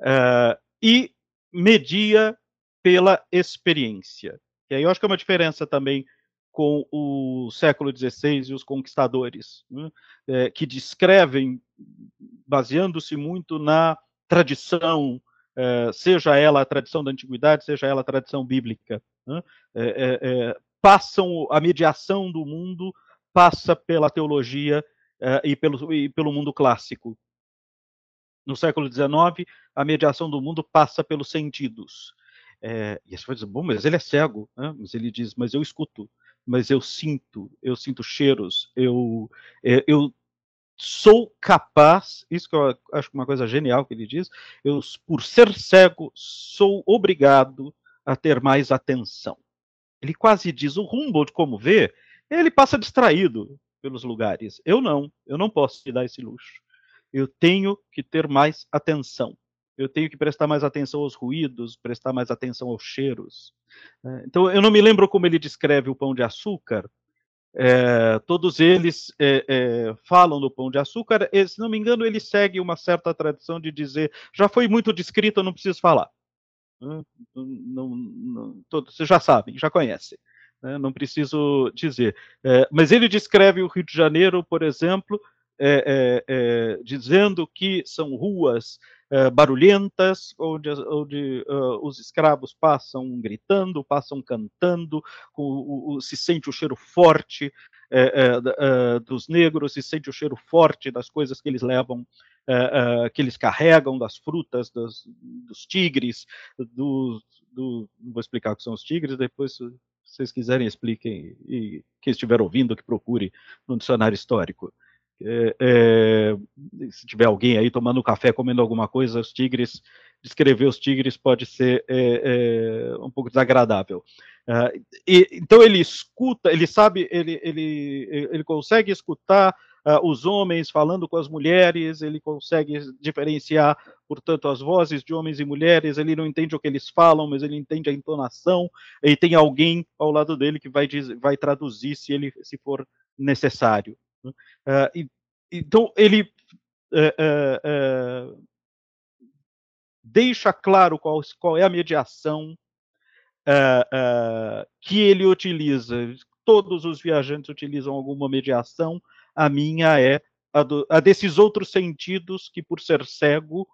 Uh, e media pela experiência. E aí eu acho que é uma diferença também com o século XVI e os conquistadores, né, é, que descrevem, baseando-se muito na tradição, é, seja ela a tradição da antiguidade, seja ela a tradição bíblica. Né, é, é, é passam a mediação do mundo passa pela teologia uh, e, pelo, e pelo mundo clássico. No século XIX, a mediação do mundo passa pelos sentidos. É, e você vai dizer, bom, mas ele é cego. Né? Mas ele diz, mas eu escuto, mas eu sinto, eu sinto cheiros, eu, é, eu sou capaz, isso que eu acho uma coisa genial que ele diz, eu, por ser cego, sou obrigado a ter mais atenção. Ele quase diz, o Humboldt, como vê, ele passa distraído pelos lugares. Eu não, eu não posso te dar esse luxo. Eu tenho que ter mais atenção. Eu tenho que prestar mais atenção aos ruídos, prestar mais atenção aos cheiros. Né? Então, eu não me lembro como ele descreve o pão de açúcar. É, todos eles é, é, falam do pão de açúcar. E, se não me engano, ele segue uma certa tradição de dizer: já foi muito descrito, não preciso falar. Não, não, não, todos, vocês já sabem, já conhecem né, não preciso dizer. É, mas ele descreve o Rio de Janeiro, por exemplo, é, é dizendo que são ruas é, barulhentas, onde, onde uh, os escravos passam gritando, passam cantando, o, o, se sente o cheiro forte é, dos negros, se sente o cheiro forte das coisas que eles levam que eles carregam das frutas dos, dos tigres, do, do, vou explicar o que são os tigres, depois se vocês quiserem, expliquem. E quem estiver ouvindo, que procure no dicionário histórico. É, é, se tiver alguém aí tomando café, comendo alguma coisa, os tigres, descrever os tigres pode ser é, é um pouco desagradável. Ah, e, então ele escuta, ele sabe, ele, ele, ele consegue escutar uh, os homens falando com as mulheres, ele consegue diferenciar, portanto, as vozes de homens e mulheres, ele não entende o que eles falam, mas ele entende a entonação, e tem alguém ao lado dele que vai, vai traduzir se ele se for necessário. Uh, e, então, ele uh, deixa claro qual, qual é a mediação que ele utiliza. Todos os viajantes utilizam alguma mediação, a minha é a, do, a desses outros sentidos que, por ser cego,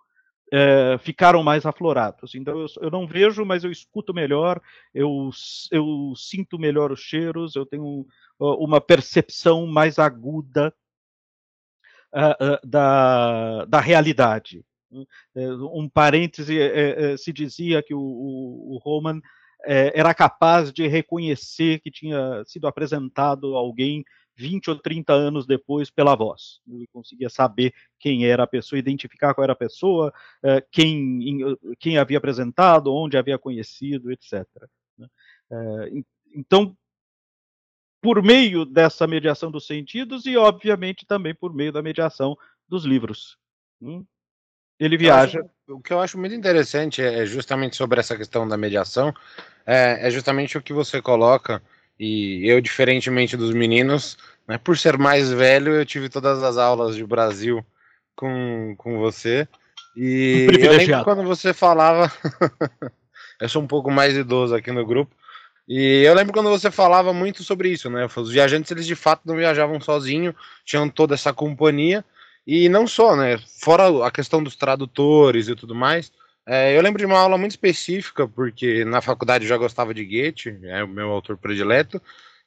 é, ficaram mais aflorados. Então eu, eu, não vejo, mas eu escuto melhor, eu, eu sinto melhor os cheiros, eu tenho uma percepção mais aguda uh, uh, da, da realidade. É, um parêntese, é, é, se dizia que o, o, o Roman era capaz de reconhecer que tinha sido apresentado alguém 20 ou 30 anos depois pela voz. Ele conseguia saber quem era a pessoa, identificar qual era a pessoa, quem, quem havia apresentado, onde havia conhecido, etc. Né. Então, por meio dessa mediação dos sentidos e, obviamente, também por meio da mediação dos livros. Hum, ele viaja. Acho, o que eu acho muito interessante é justamente sobre essa questão da mediação, é, é justamente o que você coloca e eu, diferentemente dos meninos, né, por ser mais velho, eu tive todas as aulas de Brasil com, com você. E eu lembro quando você falava. eu sou um pouco mais idoso aqui no grupo. E eu lembro quando você falava muito sobre isso, né? Os viajantes, eles de fato não viajavam sozinhos, tinham toda essa companhia. E não só, né? Fora a questão dos tradutores e tudo mais. É, eu lembro de uma aula muito específica, porque na faculdade eu já gostava de Goethe, é o meu autor predileto,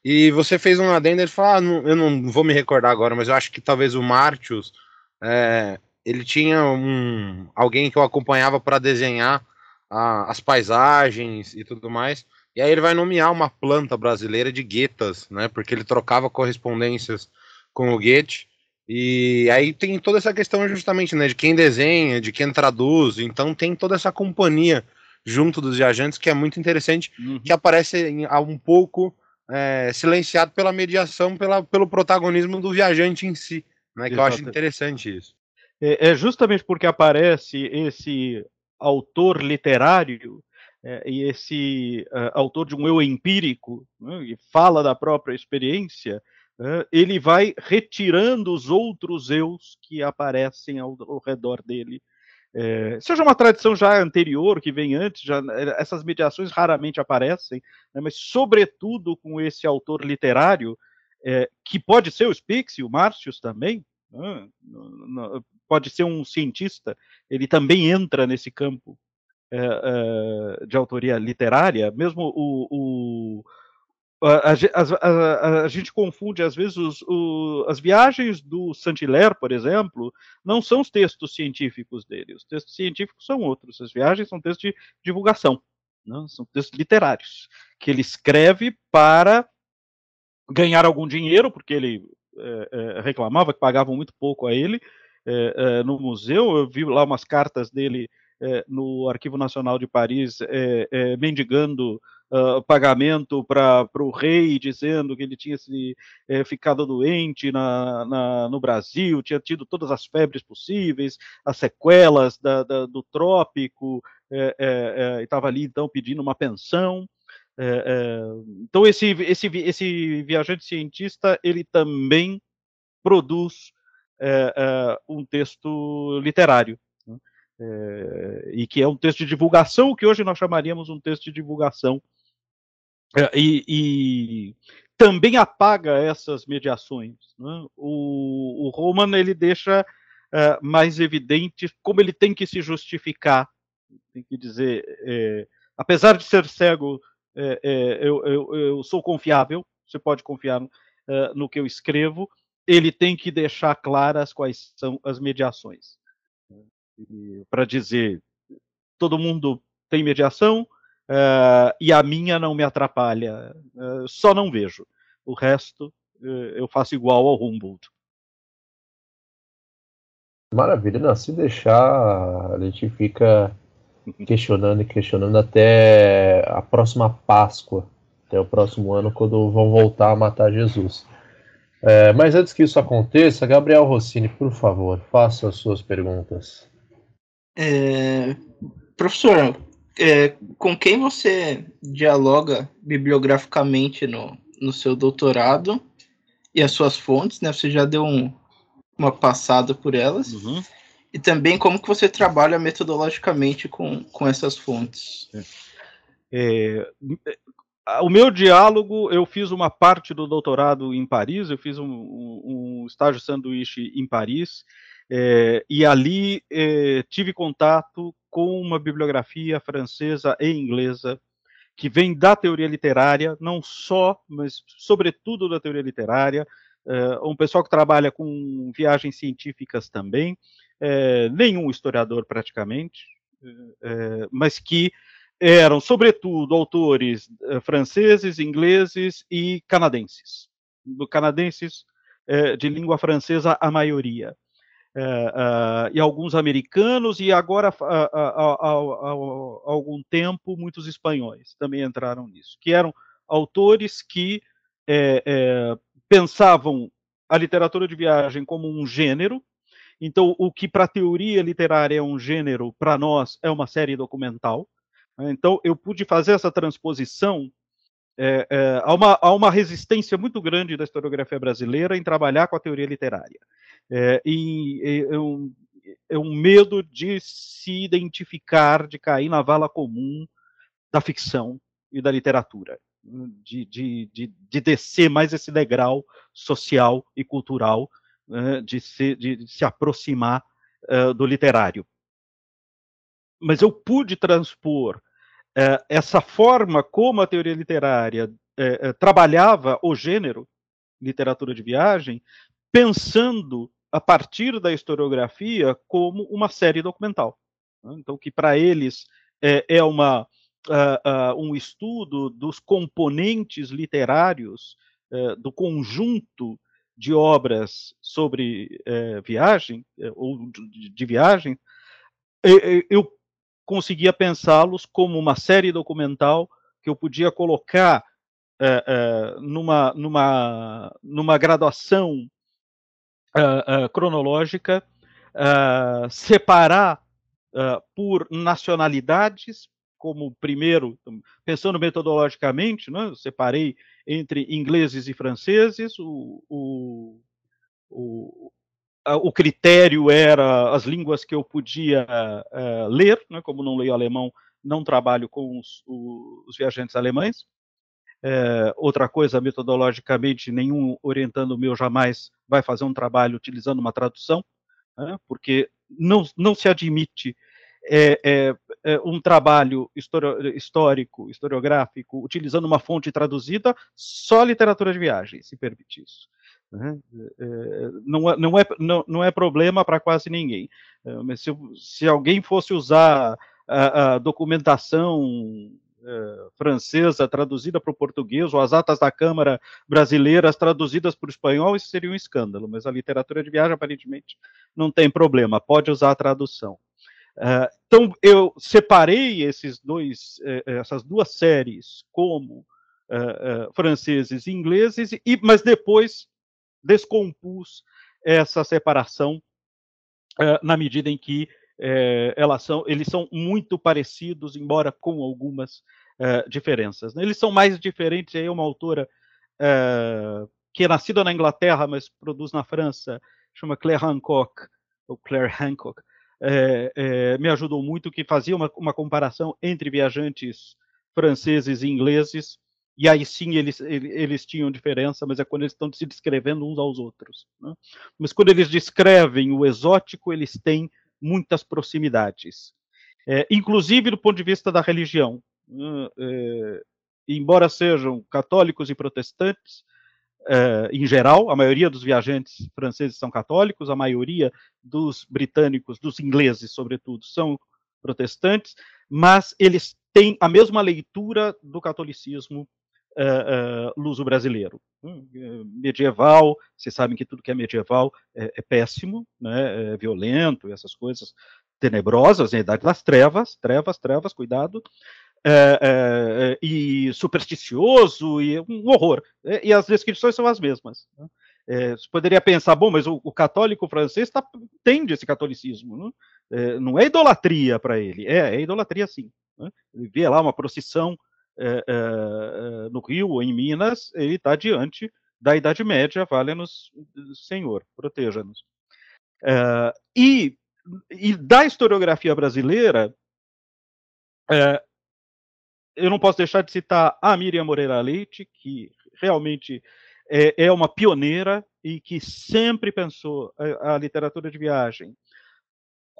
e você fez um adendo, ele falou, ah, não, eu não vou me recordar agora, mas eu acho que talvez o Martius, é, ele tinha um, alguém que eu acompanhava para desenhar a, as paisagens e tudo mais, e aí ele vai nomear uma planta brasileira de guetas, né, porque ele trocava correspondências com o Goethe, e aí tem toda essa questão justamente, né, de quem desenha, de quem traduz, então tem toda essa companhia junto dos viajantes que é muito interessante, uhum. que aparece em, um pouco é, silenciado pela mediação, pela, pelo protagonismo do viajante em si, né, que eu acho interessante isso. É, é justamente porque aparece esse autor literário e esse autor de um eu empírico, né, e fala da própria experiência, ele vai retirando os outros eus que aparecem ao, ao redor dele. É, seja uma tradição já anterior, que vem antes, já, essas mediações raramente aparecem, né, mas sobretudo com esse autor literário, é, que pode ser o Spix, o Márcios também, né, pode ser um cientista, ele também entra nesse campo é, de autoria literária, mesmo o, o a, a, a, a, gente confunde, às vezes, os, o, as viagens do Saint-Hilaire, por exemplo, não são os textos científicos dele. Os textos científicos são outros. As viagens são textos de divulgação? Né? são textos literários, que ele escreve para ganhar algum dinheiro, porque ele é, reclamava que pagavam muito pouco a ele é no museu. Eu vi lá umas cartas dele é, no Arquivo Nacional de Paris é, mendigando uh, pagamento para o rei, dizendo que ele tinha se, é, ficado doente na, na, no Brasil, tinha tido todas as febres possíveis, as sequelas da, da, do trópico, é, é, estava ali então pedindo uma pensão. então esse, esse, esse viajante cientista ele também produz um texto literário. É, e que é um texto de divulgação, que hoje nós chamaríamos um texto de divulgação é, e, e, também apaga essas mediações. Né? O, o Roman ele deixa uh, mais evidente como ele tem que se justificar, tem que dizer, é, apesar de ser cego, é, é, eu, eu, eu, sou confiável, você pode confiar no que eu escrevo, ele tem que deixar claras quais são as mediações. Para dizer, todo mundo tem mediação, uh, e a minha não me atrapalha. Uh, só não vejo. O resto uh, eu faço igual ao Humboldt. Maravilha, não, se deixar, a gente fica questionando e questionando até a próxima Páscoa, até o próximo ano, quando vão voltar a matar Jesus. É, mas antes que isso aconteça, Gabriel Rossini, por favor, faça as suas perguntas. É, professor, é, com quem você dialoga bibliograficamente no, no seu doutorado e as suas fontes, né? Você já deu um, uma passada por elas. Uhum. E também como que você trabalha metodologicamente com, com essas fontes. É, é o meu diálogo, eu fiz uma parte do doutorado em Paris, eu fiz um, um, um estágio sanduíche em Paris, é, e ali é, tive contato com uma bibliografia francesa e inglesa que vem da teoria literária, não só, mas sobretudo da teoria literária, é, um pessoal que trabalha com viagens científicas também, é, nenhum historiador praticamente, é, mas que eram, sobretudo, autores é, franceses, ingleses e canadenses. Canadenses de língua francesa, a maioria e alguns americanos, e agora, há algum tempo, muitos espanhóis também entraram nisso, que eram autores que é, é, pensavam a literatura de viagem como um gênero, então, o que para a teoria literária é um gênero, para nós é uma série documental. Então, eu pude fazer essa transposição. É, é, há, uma, há uma resistência muito grande da historiografia brasileira em trabalhar com a teoria literária é, e é um, é um medo de se identificar, de cair na vala comum da ficção e da literatura, de, de, de, de descer mais esse degrau social e cultural, né, de, se, de, se aproximar do literário. Mas eu pude transpor essa forma como a teoria literária trabalhava o gênero, literatura de viagem, pensando a partir da historiografia como uma série documental. Né? Então, que para eles é, é uma, uh, uh, um estudo dos componentes literários uh, do conjunto de obras sobre é, viagem, é, ou de, de viagem, eu conseguia pensá-los como uma série documental que eu podia colocar numa, numa, numa graduação uh, cronológica, uh, separar por nacionalidades, como primeiro, pensando metodologicamente, né, eu separei entre ingleses e franceses, o, o, o, o critério era as línguas que eu podia ler, né, como não leio alemão, não trabalho com os, os viajantes alemães, é, outra coisa, metodologicamente, nenhum orientando meu jamais vai fazer um trabalho utilizando uma tradução, né, porque não, não se admite é, é, é um trabalho histórico, historiográfico, utilizando uma fonte traduzida, só literatura de viagem se permite isso. Né? É, não, é, não, é, não, não é problema para quase ninguém. Mas se, se alguém fosse usar a, a documentação francesa traduzida para o português, ou as atas da Câmara brasileiras traduzidas para o espanhol, isso seria um escândalo, mas a literatura de viagem aparentemente não tem problema, pode usar a tradução. Uh, então eu separei esses dois, uh, essas duas séries como franceses e ingleses, e, mas depois descompus essa separação na medida em que elas são, eles são muito parecidos, embora com algumas diferenças. Né? Eles são mais diferentes. Aí uma autora que é nascida na Inglaterra, mas produz na França, chama Claire Hancock, ou Claire Hancock, é, é, me ajudou muito, que fazia uma, uma, comparação entre viajantes franceses e ingleses, e aí sim eles, eles tinham diferença, mas é quando eles estão se descrevendo uns aos outros. Né? Mas quando eles descrevem o exótico, eles têm muitas proximidades, é, inclusive do ponto de vista da religião. Né? É, embora sejam católicos e protestantes, Uh, em geral, a maioria dos viajantes franceses são católicos, a maioria dos britânicos, dos ingleses, sobretudo, são protestantes, mas eles têm a mesma leitura do catolicismo uh, luso-brasileiro. Hum, medieval, vocês sabem que tudo que é medieval é, é péssimo, né, é violento, essas coisas tenebrosas, na Idade das Trevas, trevas, trevas, cuidado, é, e supersticioso e um horror. E as descrições são as mesmas. Né? É, você poderia pensar, bom, mas o, o católico francês tá, entende esse catolicismo. Né? É, não é idolatria para ele, é, é, idolatria sim. Né? Ele vê lá uma procissão no Rio ou em Minas, ele está diante da Idade Média, vale-nos, Senhor, proteja-nos. e, e da historiografia brasileira, é, eu não posso deixar de citar a Miriam Moreira Leite, que realmente é, é uma pioneira e que sempre pensou a, a, literatura de viagem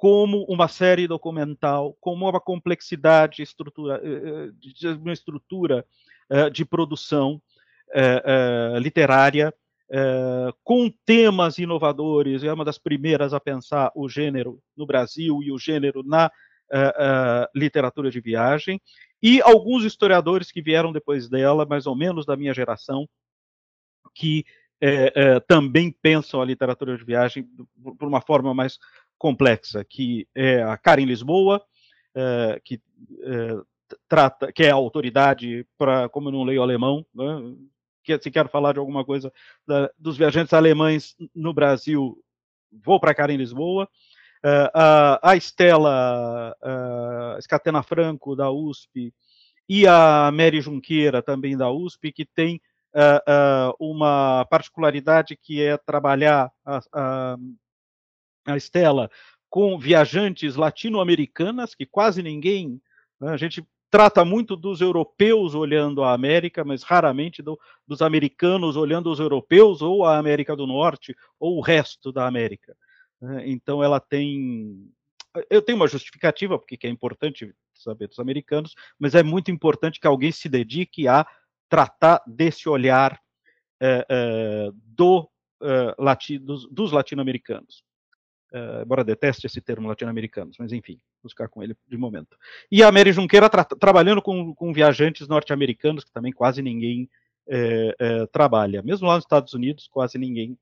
como uma série documental, como uma complexidade estrutura, eh, eh, uma estrutura eh, de produção literária com temas inovadores. É uma das primeiras a pensar o gênero no Brasil e o gênero na literatura de viagem e alguns historiadores que vieram depois dela, mais ou menos da minha geração, que também pensam a literatura de viagem por uma forma mais complexa, que é a Karen Lisboa, é, que trata, que é a autoridade para, como eu não leio alemão, né, que se quero falar de alguma coisa da, dos viajantes alemães no Brasil, vou para Karen Lisboa. Uh, a, a Estela uh, Scatena Franco, da USP, e a Mary Junqueira, também da USP, que tem uh, uma particularidade que é trabalhar a, a Estela com viajantes latino-americanas, que quase ninguém, né, a gente trata muito dos europeus olhando a América, mas raramente do, dos americanos olhando os europeus ou a América do Norte ou o resto da América. Né? Então ela tem. Eu tenho uma justificativa, porque é importante saber dos americanos, mas é muito importante que alguém se dedique a tratar desse olhar é, é, do, é, lati, dos, dos latino-americanos. Embora deteste esse termo latino-americanos, mas enfim, vou ficar com ele de momento. E a Mary Junqueira tra trabalhando com, com viajantes norte-americanos, que também quase ninguém trabalha. Mesmo lá nos Estados Unidos, quase ninguém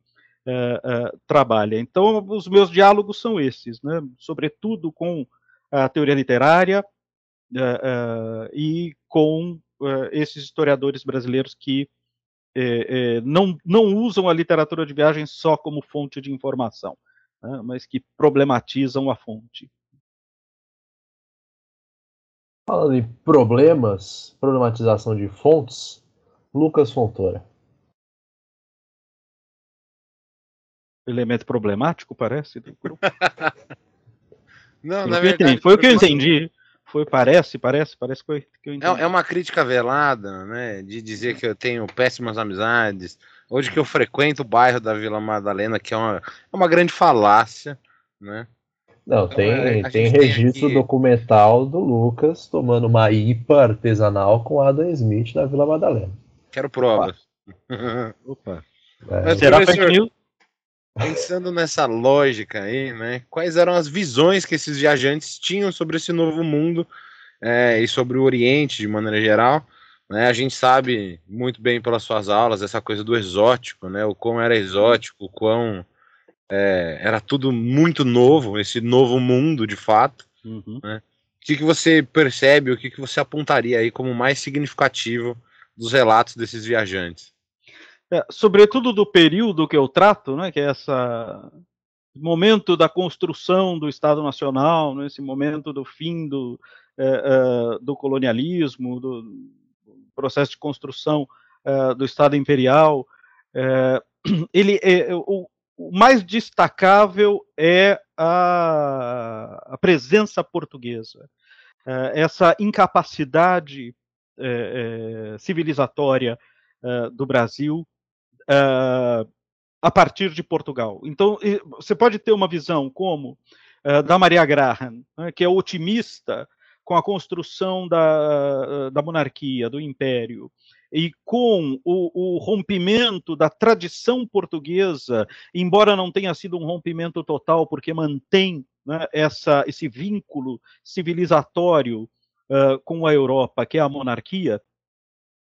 uh, uh, trabalha. Então, os meus diálogos são esses, né? sobretudo com a teoria literária uh, e com esses historiadores brasileiros que não, não usam a literatura de viagem só como fonte de informação, né? mas que problematizam a fonte. Falando em problemas, problematização de fontes, Lucas Fontoura. elemento problemático, parece, do grupo. Não, na verdade. Foi o que eu entendi. Foi, parece, parece, parece que eu, que eu entendi. É, é uma crítica velada, né? De dizer que eu tenho péssimas amizades. Hoje que eu frequento o bairro da Vila Madalena, que é uma, é uma grande falácia, né? Não, então, tem, é, tem registro tem aqui... documental do Lucas tomando uma IPA artesanal com Adam Smith na Vila Madalena. Quero provas. Opa. É. Mas, Será fake news? Pensando nessa lógica aí, né? Quais eram as visões que esses viajantes tinham sobre esse novo mundo é, e sobre o Oriente de maneira geral? Né? A gente sabe muito bem pelas suas aulas essa coisa do exótico, né? O quão era exótico, o quão é, era tudo muito novo, esse novo mundo de fato. Uhum. Né? O que, que você percebe, o que, que você apontaria aí como mais significativo dos relatos desses viajantes? É, sobretudo do período que eu trato, né, que é essa momento da construção do Estado Nacional, né, esse momento do fim do, é, é, do colonialismo, do processo de construção é, do Estado Imperial, é, ele é, o, o, mais destacável é a, a presença portuguesa, essa incapacidade civilizatória do Brasil uh, a partir de Portugal. Então, você pode ter uma visão como uh, da Maria Graham, né, que é otimista com a construção da, da monarquia, do império, e com o, o, rompimento da tradição portuguesa, embora não tenha sido um rompimento total, porque mantém né, essa, esse vínculo civilizatório uh, com a Europa, que é a monarquia,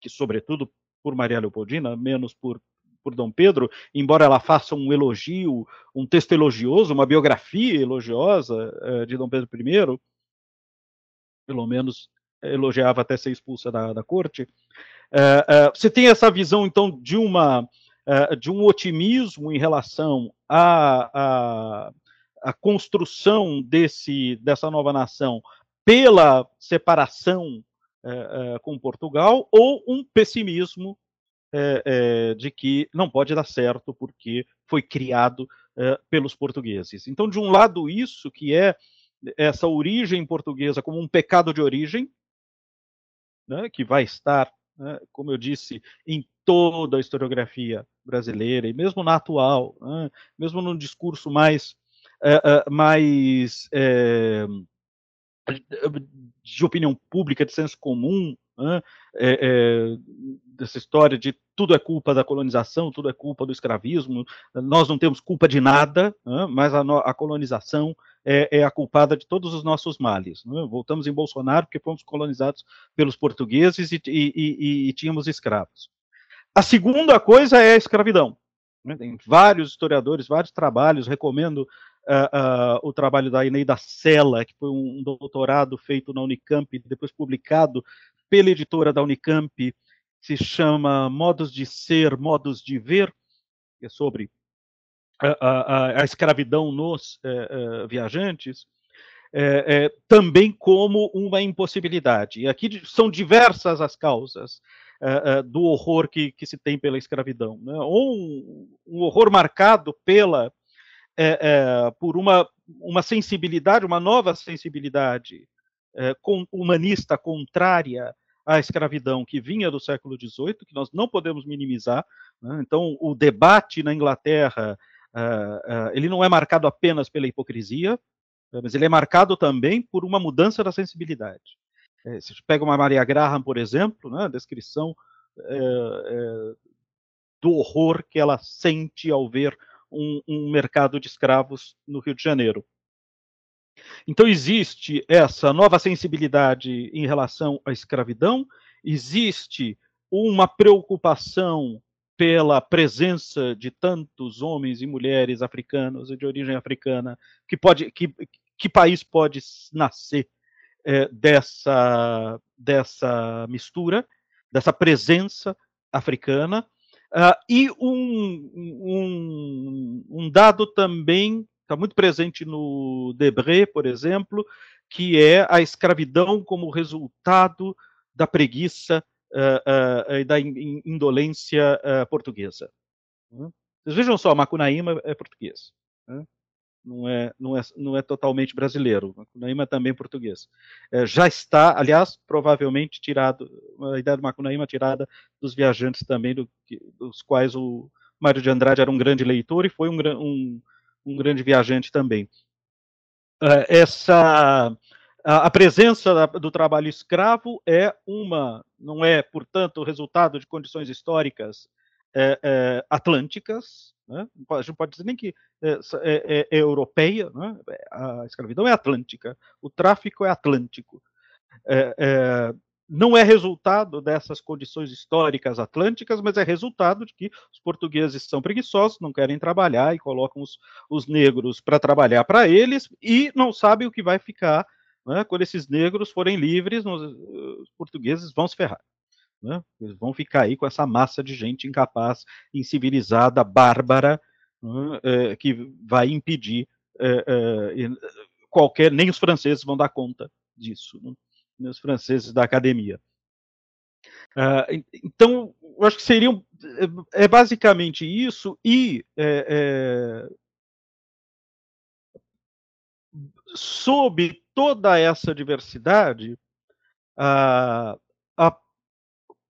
que, sobretudo, por Maria Leopoldina, menos por por Dom Pedro, embora ela faça um elogio, um texto elogioso, uma biografia elogiosa uh, de Dom Pedro I, pelo menos elogiava até ser expulsa da, da corte. Uh, uh, você tem essa visão, então, de uma de um otimismo em relação à, à, à construção desse, dessa nova nação pela separação com Portugal, ou um pessimismo de que não pode dar certo porque foi criado pelos portugueses. Então, de um lado, isso que é essa origem portuguesa como um pecado de origem, né, que vai estar, né, como eu disse, em toda a historiografia brasileira, e mesmo na atual, né, mesmo num discurso mais, mais de opinião pública, de senso comum, né, é, é, dessa história de tudo é culpa da colonização, tudo é culpa do escravismo, nós não temos culpa de nada, né, mas a, a colonização é, é, a culpada de todos os nossos males. Né? Voltamos em Bolsonaro porque fomos colonizados pelos portugueses e, e, e, e tínhamos escravos. A segunda coisa é a escravidão. Né? Tem vários historiadores, vários trabalhos, recomendo uh, uh, o trabalho da Ineida Sela, que foi um doutorado feito na Unicamp, depois publicado pela editora da Unicamp, se chama Modos de Ser, Modos de Ver, que é sobre a, a, a escravidão nos é, é, viajantes, é, também como uma impossibilidade. E aqui são diversas as causas do horror que, que, se tem pela escravidão. Né? Ou um, um, horror marcado pela, por uma, uma sensibilidade, uma nova sensibilidade humanista contrária à escravidão que vinha do século XVIII, que nós não podemos minimizar. Né? Então, o debate na Inglaterra uh, uh, ele não é marcado apenas pela hipocrisia, mas ele é marcado também por uma mudança da sensibilidade. É, se pega uma Maria Graham, por exemplo, né, a descrição é, é, do horror que ela sente ao ver um, um mercado de escravos no Rio de Janeiro. Então, existe essa nova sensibilidade em relação à escravidão, existe uma preocupação pela presença de tantos homens e mulheres africanos de origem africana, que, pode, que, que país pode nascer é, dessa, dessa mistura, dessa presença africana, uh, e um, um, um dado também está muito presente no Debré, por exemplo, que é a escravidão como resultado da preguiça uh, uh, da indolência portuguesa. Né? Vocês vejam só, Macunaíma é português. Né? Não, é, não, é, não é totalmente brasileiro. Macunaíma é também português. É, já está, aliás, provavelmente tirado, a ideia do Macunaíma tirada dos viajantes também, do, dos quais o Mário de Andrade era um grande leitor e foi um, um um grande viajante também. essa a, presença do trabalho escravo é uma, não é, portanto, resultado de condições históricas é, é, atlânticas, né? a gente pode dizer nem que é, é, é, é europeia, né? a escravidão é atlântica, o tráfico é atlântico. É, não é resultado dessas condições históricas atlânticas, mas é resultado de que os portugueses são preguiçosos, não querem trabalhar e colocam os, os negros para trabalhar para eles e não sabem o que vai ficar né? quando esses negros forem livres, os portugueses vão se ferrar. Né? Eles vão ficar aí com essa massa de gente incapaz, incivilizada, bárbara, né? é, que vai impedir é, é, qualquer. Nem os franceses vão dar conta disso. Né? os franceses da academia. Uh, então, eu acho que seriam é, é basicamente isso e é, é, sob toda essa diversidade, a, a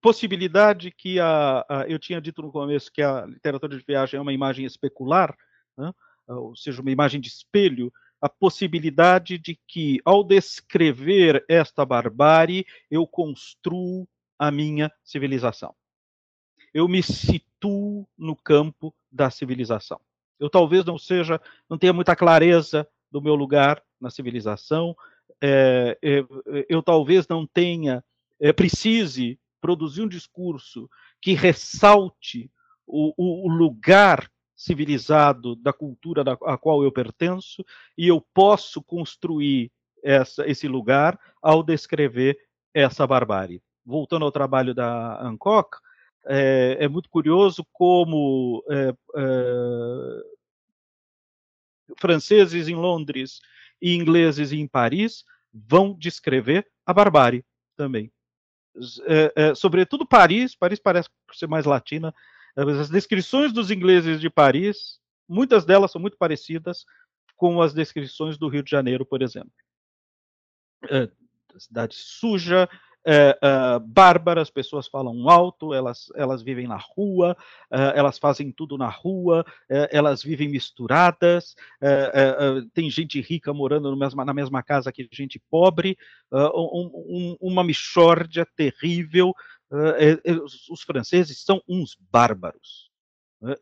possibilidade que a, a, eu tinha dito no começo que a literatura de viagem é uma imagem especular, né? ou seja, uma imagem de espelho, a possibilidade de que, ao descrever esta barbárie, eu construo a minha civilização. Eu me situo no campo da civilização. Eu talvez não seja, não tenha muita clareza do meu lugar na civilização. É, eu talvez não tenha, precise produzir um discurso que ressalte o, o, o lugar civilizado da cultura da, a qual eu pertenço e eu posso construir essa, esse lugar ao descrever essa barbárie. Voltando ao trabalho da Hancock, é, é muito curioso como é, é, franceses em Londres e ingleses em Paris vão descrever a barbárie também. É, é, sobretudo Paris, Paris parece ser mais latina, as descrições dos ingleses de Paris, muitas delas são muito parecidas com as descrições do Rio de Janeiro, por exemplo. É, cidade suja, é, é, as pessoas falam alto, elas, elas vivem na rua, é, elas fazem tudo na rua, é, elas vivem misturadas, é, é, tem gente rica morando mesma, na mesma casa que gente pobre, um, um, uma mixórdia terrível, os, os franceses são uns bárbaros.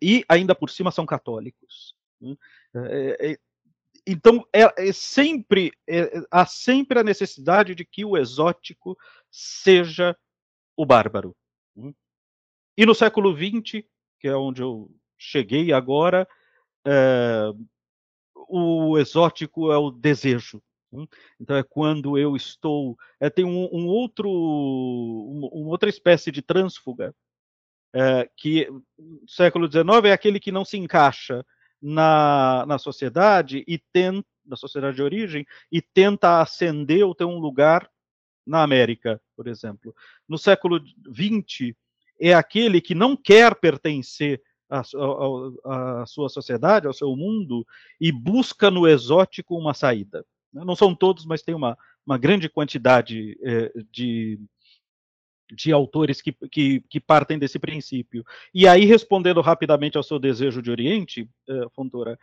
E ainda por cima são católicos. Então é, é sempre é, há sempre a necessidade de que o exótico seja o bárbaro. Hum. E no século XX, que é onde eu cheguei agora, é, o exótico é o desejo. Hum. Então é quando eu estou. É, tem um, um outro, um, uma outra espécie de trânsfuga é, que no século XIX é aquele que não se encaixa na, na sociedade e tenta, na sociedade de origem, e tenta ascender ou ter um lugar na América, por exemplo. No século XX, é aquele que não quer pertencer à sua sociedade, ao seu mundo, e busca no exótico uma saída. Não são todos, mas tem uma, uma grande quantidade eh, de de autores que, que, que, partem desse princípio. E aí, respondendo rapidamente ao seu desejo de Oriente, eh, Fontoura,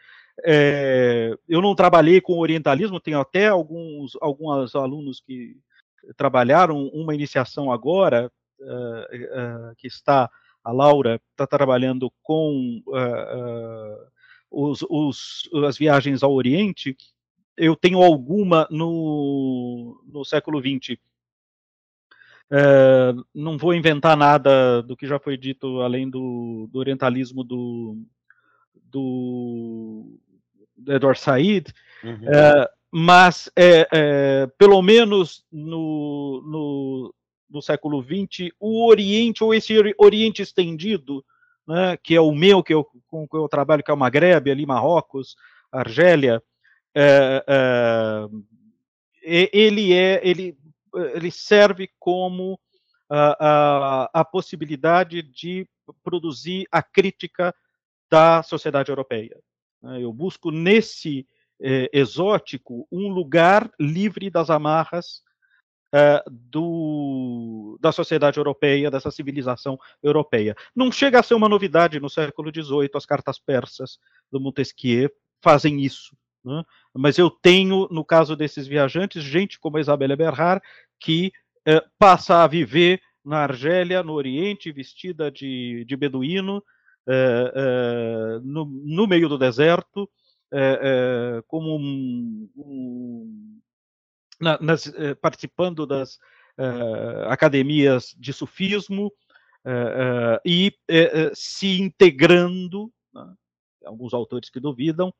eh, eu não trabalhei com orientalismo, tenho até alguns, alguns alunos que trabalharam uma iniciação agora, eh, que está, a Laura está trabalhando com os, os, as viagens ao Oriente, eu tenho alguma no, no século XX, é, não vou inventar nada do que já foi dito além do, do orientalismo do, do, Edward Said, uhum. é, mas é, é, pelo menos no, no, no, século XX, o Oriente, ou esse Oriente estendido, né, que é o meu, que eu, com que eu trabalho, que é o Maghreb, ali Marrocos, Argélia, é, é, ele é, ele ele serve como a, a, possibilidade de produzir a crítica da sociedade europeia. Né? Eu busco nesse eh, exótico um lugar livre das amarras eh, do, da sociedade europeia, dessa civilização europeia. Não chega a ser uma novidade no século XVIII, as cartas persas do Montesquieu fazem isso. Né? Mas eu tenho, no caso desses viajantes, gente como a Isabela Berrar, que eh, passa a viver na Argélia, no Oriente, vestida de, de beduíno, eh, eh, no, no, meio do deserto, como um, um, na, nas, participando das academias de sufismo e se integrando, né? alguns autores que duvidam,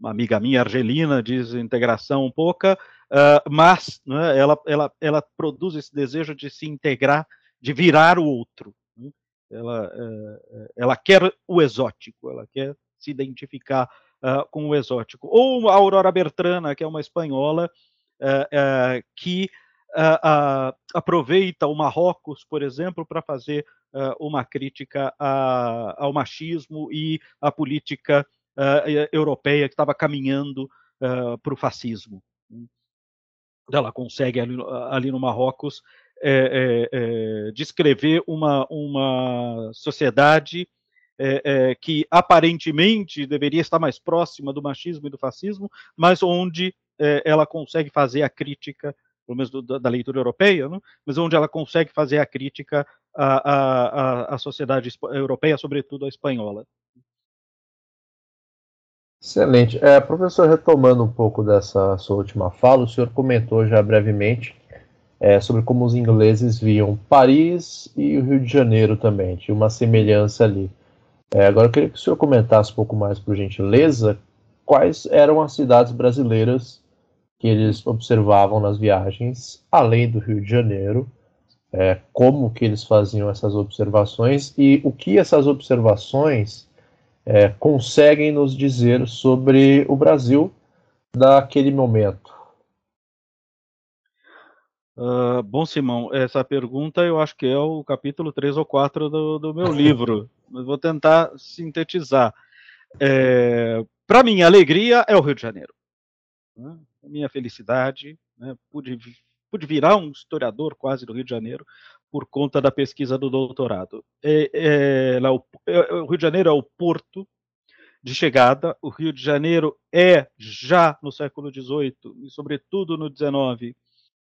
uma amiga minha argelina diz integração pouca, uh, mas né, ela, ela, ela produz esse desejo de se integrar, de virar o outro. Né? Ela, uh, ela quer o exótico, ela quer se identificar uh, com o exótico. Ou a Aurora Bertrana, que é uma espanhola, que aproveita o Marrocos, por exemplo, para fazer uma crítica a, ao machismo e à política uh, europeia que estava caminhando uh, para o fascismo. Ela consegue ali, ali no Marrocos é, é, descrever uma, uma sociedade que aparentemente deveria estar mais próxima do machismo e do fascismo, mas onde ela consegue fazer a crítica, pelo menos do, da leitura europeia, né? mas onde ela consegue fazer a crítica à, à, à sociedade europeia, sobretudo a espanhola. Excelente. É, professor, retomando um pouco dessa sua última fala, o senhor comentou já brevemente é, sobre como os ingleses viam Paris e o Rio de Janeiro também, tinha uma semelhança ali. É, agora eu queria que o senhor comentasse um pouco mais, por gentileza, quais eram as cidades brasileiras que eles observavam nas viagens, além do Rio de Janeiro, é, como que eles faziam essas observações e o que essas observações é, conseguem nos dizer sobre o Brasil daquele momento? Uh, bom, Simão, essa pergunta eu acho que é o capítulo 3 ou 4 do, do meu livro, mas vou tentar sintetizar. É, Para minha alegria é o Rio de Janeiro. Né? Minha felicidade, né? pude, pude virar um historiador quase do Rio de Janeiro, por conta da pesquisa do doutorado. É, é, lá, o, é, o Rio de Janeiro é o porto de chegada. O Rio de Janeiro é, já no século XVIII, e sobretudo no XIX,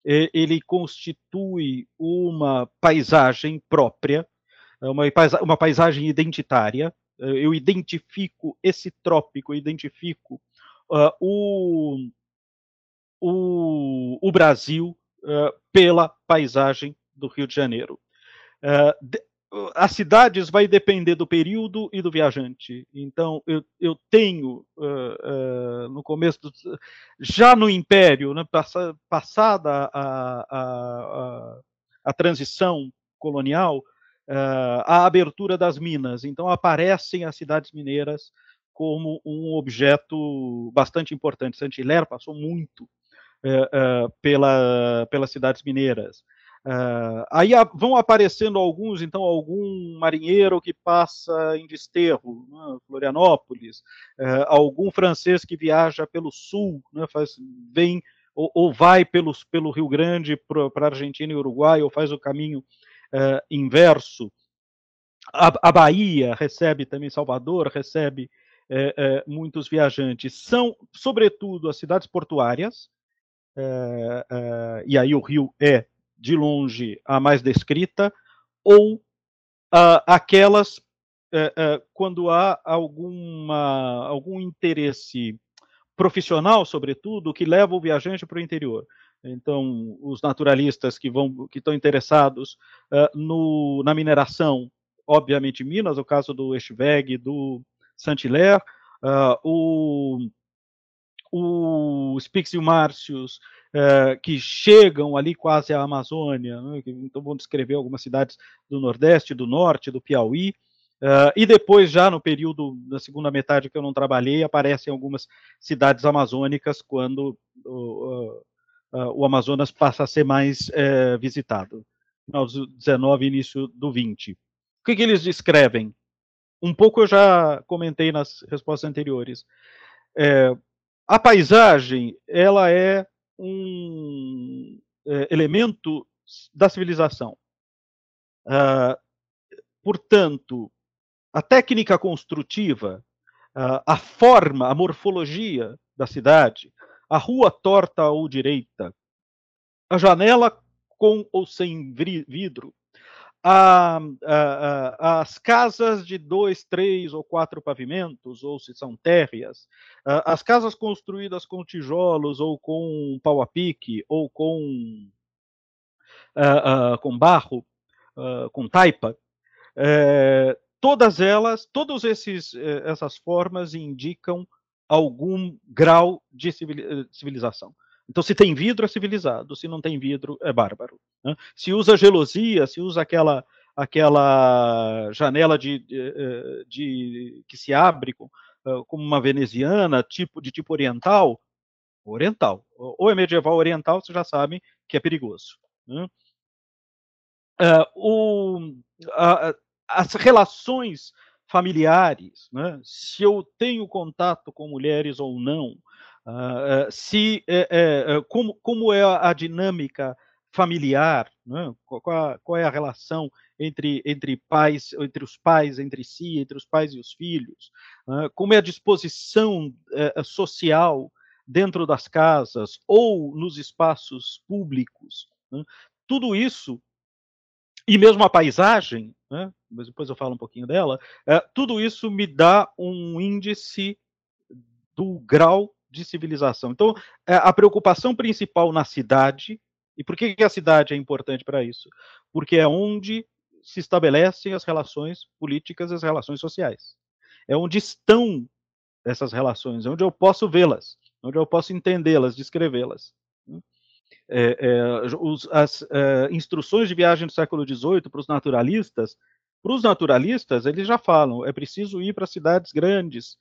ele constitui uma paisagem própria, uma, uma paisagem identitária. Eu identifico esse trópico, identifico uh, o, o, o Brasil uh, pela paisagem do Rio de Janeiro. Uh, de, as cidades vai depender do período e do viajante. Então, eu, eu tenho, uh, uh, no começo, do, já no Império, né, passa, passada a, a, a, transição colonial, uh, a abertura das minas. Então, aparecem as cidades mineiras como um objeto bastante importante. Saint-Hilaire passou muito pela, pelas cidades mineiras. Uh, aí a, vão aparecendo alguns, então, algum marinheiro que passa em desterro, né, Florianópolis, uh, algum francês que viaja pelo sul, né, faz, vem ou, ou vai pelos, pelo Rio Grande para Argentina e Uruguai, ou faz o caminho uh, inverso. A, a, Bahia recebe também, Salvador recebe eh, eh, muitos viajantes. São, sobretudo, as cidades portuárias, e aí o Rio é de longe a mais descrita, ou uh, aquelas uh, uh, quando há alguma, algum interesse profissional, sobretudo, que leva o viajante para o interior. Então, os naturalistas que vão, que estão interessados no, na mineração, obviamente Minas, o caso do Eschweg, do Saint-Hilaire, o o Spix e o Márcios, é, que chegam ali quase à Amazônia, né, então vão descrever algumas cidades do Nordeste, do Norte, do Piauí, uh, e depois, já no período da segunda metade que eu não trabalhei, aparecem algumas cidades amazônicas quando uh, o Amazonas passa a ser mais é, visitado, final do 19 início do 20. O que, que eles descrevem? Um pouco eu já comentei nas respostas anteriores. É, a paisagem, ela é um é, elemento da civilização. Uh, portanto, a técnica construtiva, uh, a forma, a morfologia da cidade, a rua torta ou direita, a janela com ou sem vidro, a, a, as casas de dois, três ou quatro pavimentos, ou se são térreas, as casas construídas com tijolos ou com pau a pique ou com, com barro, com taipa, é, todas elas, todas eh, essas formas indicam algum grau de eh, civilização. Então, se tem vidro, é civilizado. Se não tem vidro, é bárbaro. Né? Se usa gelosia, se usa aquela, aquela janela de, de, eh, de que se abre como uma veneziana, tipo de tipo oriental, oriental. Ou é medieval oriental, vocês já sabem que é perigoso. Né? Uh, o, as relações familiares, né? se eu tenho contato com mulheres ou não, uh, se é, é, como, como é a dinâmica familiar, né? qual, qual, é a relação entre, entre pais, entre os pais entre si, entre os pais e os filhos, uh, como é a disposição social dentro das casas ou nos espaços públicos. Né? Tudo isso e mesmo a paisagem, né, mas depois eu falo um pouquinho dela, tudo isso me dá um índice do grau de civilização. Então, é, a preocupação principal na cidade, e por que, a cidade é importante para isso? Porque é onde se estabelecem as relações políticas as relações sociais. É onde estão essas relações, é onde eu posso vê-las, onde eu posso entendê-las, descrevê-las. É, é, os, as é, instruções de viagem do século XVIII para os naturalistas, para os naturalistas, eles já falam, é preciso ir para cidades grandes.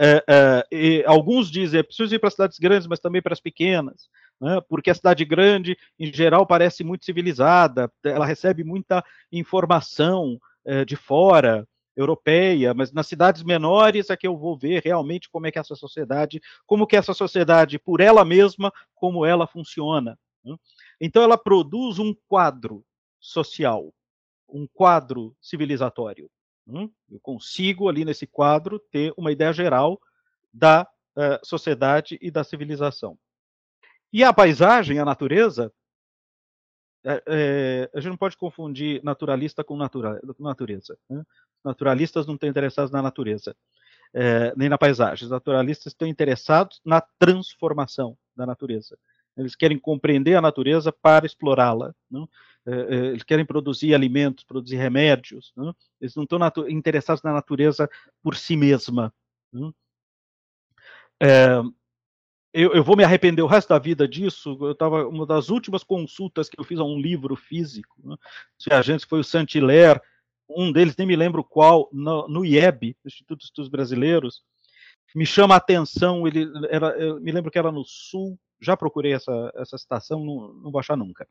É, é, alguns dizem, é preciso ir para cidades grandes, mas também para as pequenas, né, porque a cidade grande, em geral, parece muito civilizada, ela recebe muita informação é, de fora, europeia, mas nas cidades menores é que eu vou ver realmente como é que essa sociedade, como que essa sociedade, por ela mesma, como ela funciona. Né? Então, ela produz um quadro social, um quadro civilizatório. Né? Eu consigo, ali nesse quadro, ter uma ideia geral da uh, sociedade e da civilização. E a paisagem, a natureza, é, é, a gente não pode confundir naturalista com natura, natureza. Né? Naturalistas não estão interessados na natureza, é, nem na paisagem. Os naturalistas estão interessados na transformação da natureza. Eles querem compreender a natureza para explorá-la. É, é, eles querem produzir alimentos, produzir remédios. Não? Eles não estão interessados na natureza por si mesma. É, eu, eu, vou me arrepender o resto da vida disso. Eu estava uma das últimas consultas que eu fiz a um livro físico. Né? Os viajantes foi o Saint-Hilaire, um deles nem me lembro qual, no, no IEB, Instituto de Estudos Brasileiros. Me chama a atenção. Ele era, me lembro que era no Sul já procurei essa, essa citação, não, não vou achar nunca.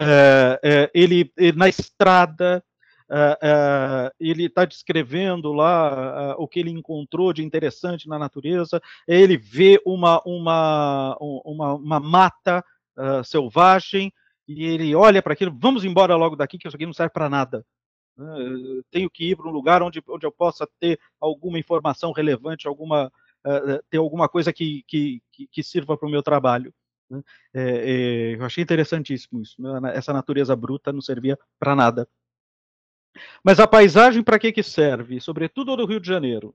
É, é, ele, ele, na estrada, é, ele está descrevendo lá o que ele encontrou de interessante na natureza. Ele vê uma, uma, uma, uma mata selvagem e ele olha para aquilo. Vamos embora logo daqui, que isso aqui não serve para nada. Tenho que ir para um lugar onde, onde eu possa ter alguma informação relevante, alguma ter alguma coisa que, que, que sirva para o meu trabalho. Né? É, é, eu achei interessantíssimo isso. Né? Essa natureza bruta não servia para nada. Mas a paisagem para que, que serve? Sobretudo do Rio de Janeiro.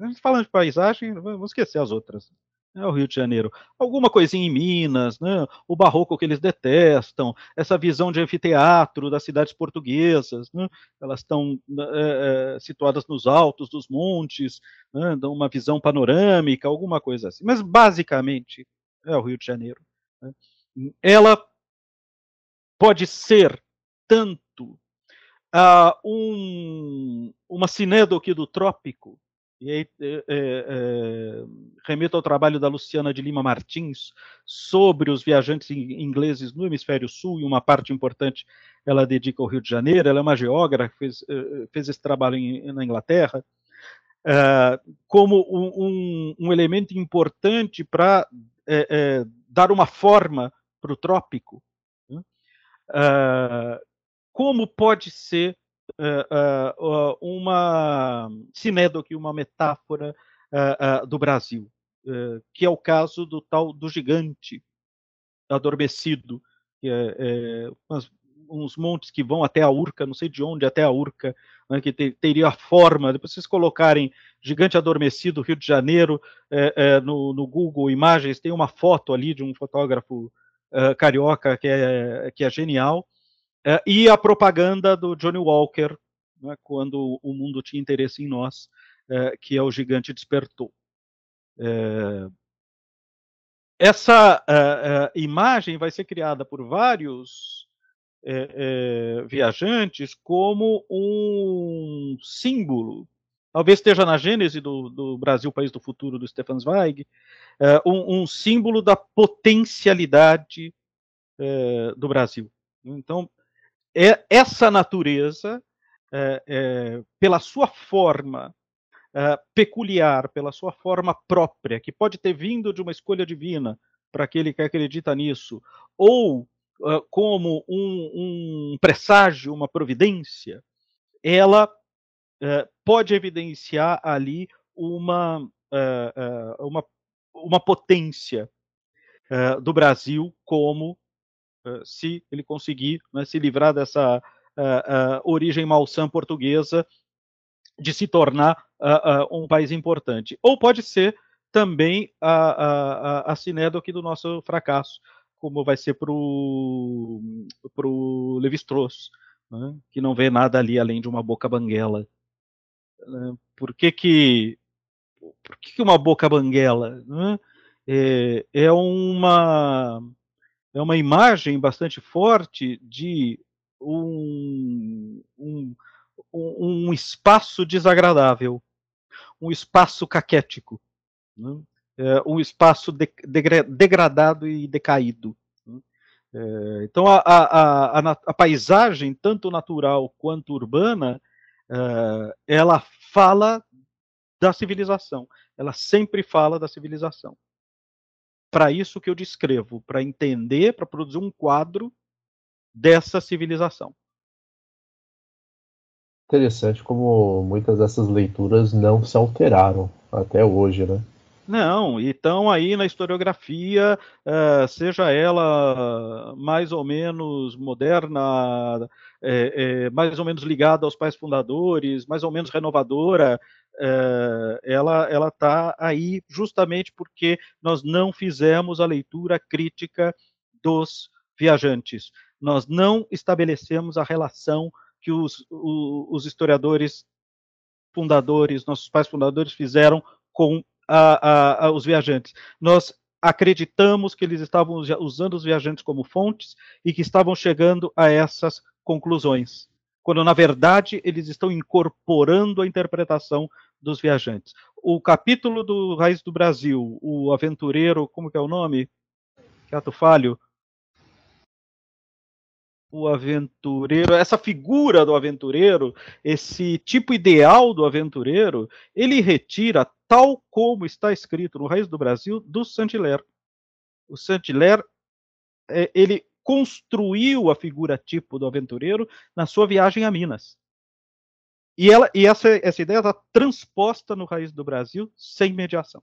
A gente falando de paisagem, vamos esquecer as outras né, o Rio de Janeiro. Alguma coisinha em Minas, né, o barroco que eles detestam, essa visão de anfiteatro das cidades portuguesas, né, elas estão é, é, situadas nos altos dos montes, né, uma visão panorâmica, alguma coisa assim. Mas basicamente é o Rio de Janeiro. Né. Ela pode ser tanto uh, um, uma sinédoque do trópico, e aí é, é, remeto ao trabalho da Luciana de Lima Martins sobre os viajantes ingleses no hemisfério sul, e uma parte importante ela dedica ao Rio de Janeiro. Ela é uma geógrafa, fez, fez esse trabalho em, na Inglaterra, como um, um, elemento importante para dar uma forma para o trópico. Né? como pode ser uh, uh, uma sinédoque, uma metáfora uh, do Brasil. uh, que é o caso do tal do gigante adormecido, que é, é uns montes que vão até a Urca, não sei de onde até a Urca, né, que te, teria a forma, depois vocês colocarem gigante adormecido Rio de Janeiro é, é, no, no, Google Imagens, tem uma foto ali de um fotógrafo uh, carioca que é, que é genial, uh, e a propaganda do Johnny Walker, né, quando o mundo tinha interesse em nós, uh, que é o Gigante Despertou. essa imagem vai ser criada por vários viajantes como um símbolo talvez esteja na gênese do, do Brasil, País do Futuro, do Stefan Zweig, é, um, um, símbolo da potencialidade é, do Brasil. Então, é, essa natureza, é, é pela sua forma é, peculiar, pela sua forma própria, que pode ter vindo de uma escolha divina para aquele que acredita nisso, ou como um, um presságio, uma providência, ela eh, pode evidenciar ali uma, uh, uh, uma, uma potência do Brasil como se ele conseguir né, se livrar dessa origem malsã portuguesa de se tornar um país importante. Ou pode ser também a, a, a sinédoque do nosso fracasso, como vai ser para o Levi-Strauss, né, que não vê nada ali além de uma boca banguela. Né? Por que que, por que, que uma boca banguela? Né? É, é, uma, é uma imagem bastante forte de um, um, um espaço desagradável, um espaço caquético, né? É, um espaço de, de, degradado e decaído. É, então, a, a, a, a, paisagem, tanto natural quanto urbana, uh, ela fala da civilização. Ela sempre fala da civilização. Para isso que eu descrevo, para entender, para produzir um quadro dessa civilização. Interessante como muitas dessas leituras não se alteraram até hoje, né? Não, e estão aí na historiografia, uh, seja ela mais ou menos moderna, é, é, mais ou menos ligada aos pais fundadores, mais ou menos renovadora, é, ela está aí justamente porque nós não fizemos a leitura crítica dos viajantes, nós não estabelecemos a relação que os, os historiadores fundadores, nossos pais fundadores fizeram com a, a, a, os viajantes. Nós acreditamos que eles estavam usando os viajantes como fontes e que estavam chegando a essas conclusões, quando na verdade eles estão incorporando a interpretação dos viajantes. O capítulo do Raiz do Brasil, o aventureiro, como que é o nome? Cato Falho, o aventureiro, essa figura do aventureiro, esse tipo ideal do aventureiro, ele retira, tal como está escrito no Raiz do Brasil, do Saint-Hilaire. O Saint-Hilaire, é, ele construiu a figura tipo do aventureiro na sua viagem a Minas. E, ela, e essa, essa ideia está transposta no Raiz do Brasil sem mediação.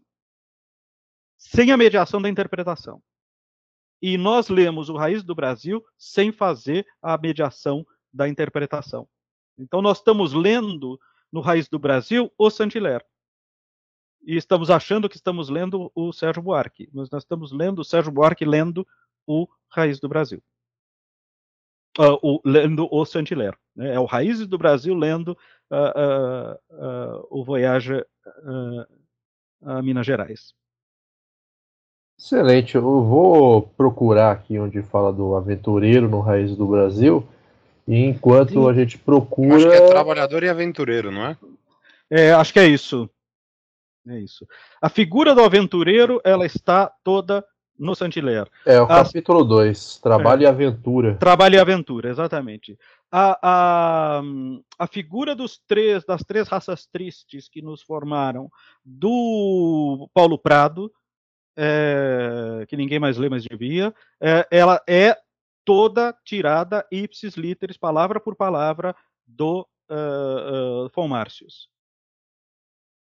Sem a mediação da interpretação e nós lemos o Raiz do Brasil sem fazer a mediação da interpretação. Então nós estamos lendo no Raiz do Brasil o Saint-Hilaire. E estamos achando que estamos lendo o Sérgio Buarque, mas nós estamos lendo o Sérgio Buarque lendo o Raiz do Brasil. Uh, o, lendo o Saint-Hilaire. Né? É o Raízes do Brasil lendo uh, uh, o Voyage a Minas Gerais. Excelente, eu vou procurar aqui onde fala do aventureiro no Raiz do Brasil. E enquanto Sim. a gente procura. Acho que é trabalhador e aventureiro, não é? É, acho que é isso. É isso. A figura do aventureiro, ela está toda no Saint-Hilaire. É, o a... capítulo 2, Trabalho é. e Aventura. Trabalho e Aventura, exatamente. A, a, a figura dos três, das três raças tristes que nos formaram, do Paulo Prado, é, que ninguém mais lê, mas devia, é, ela é toda tirada ipsis literis, palavra por palavra, do uh, uh, Von.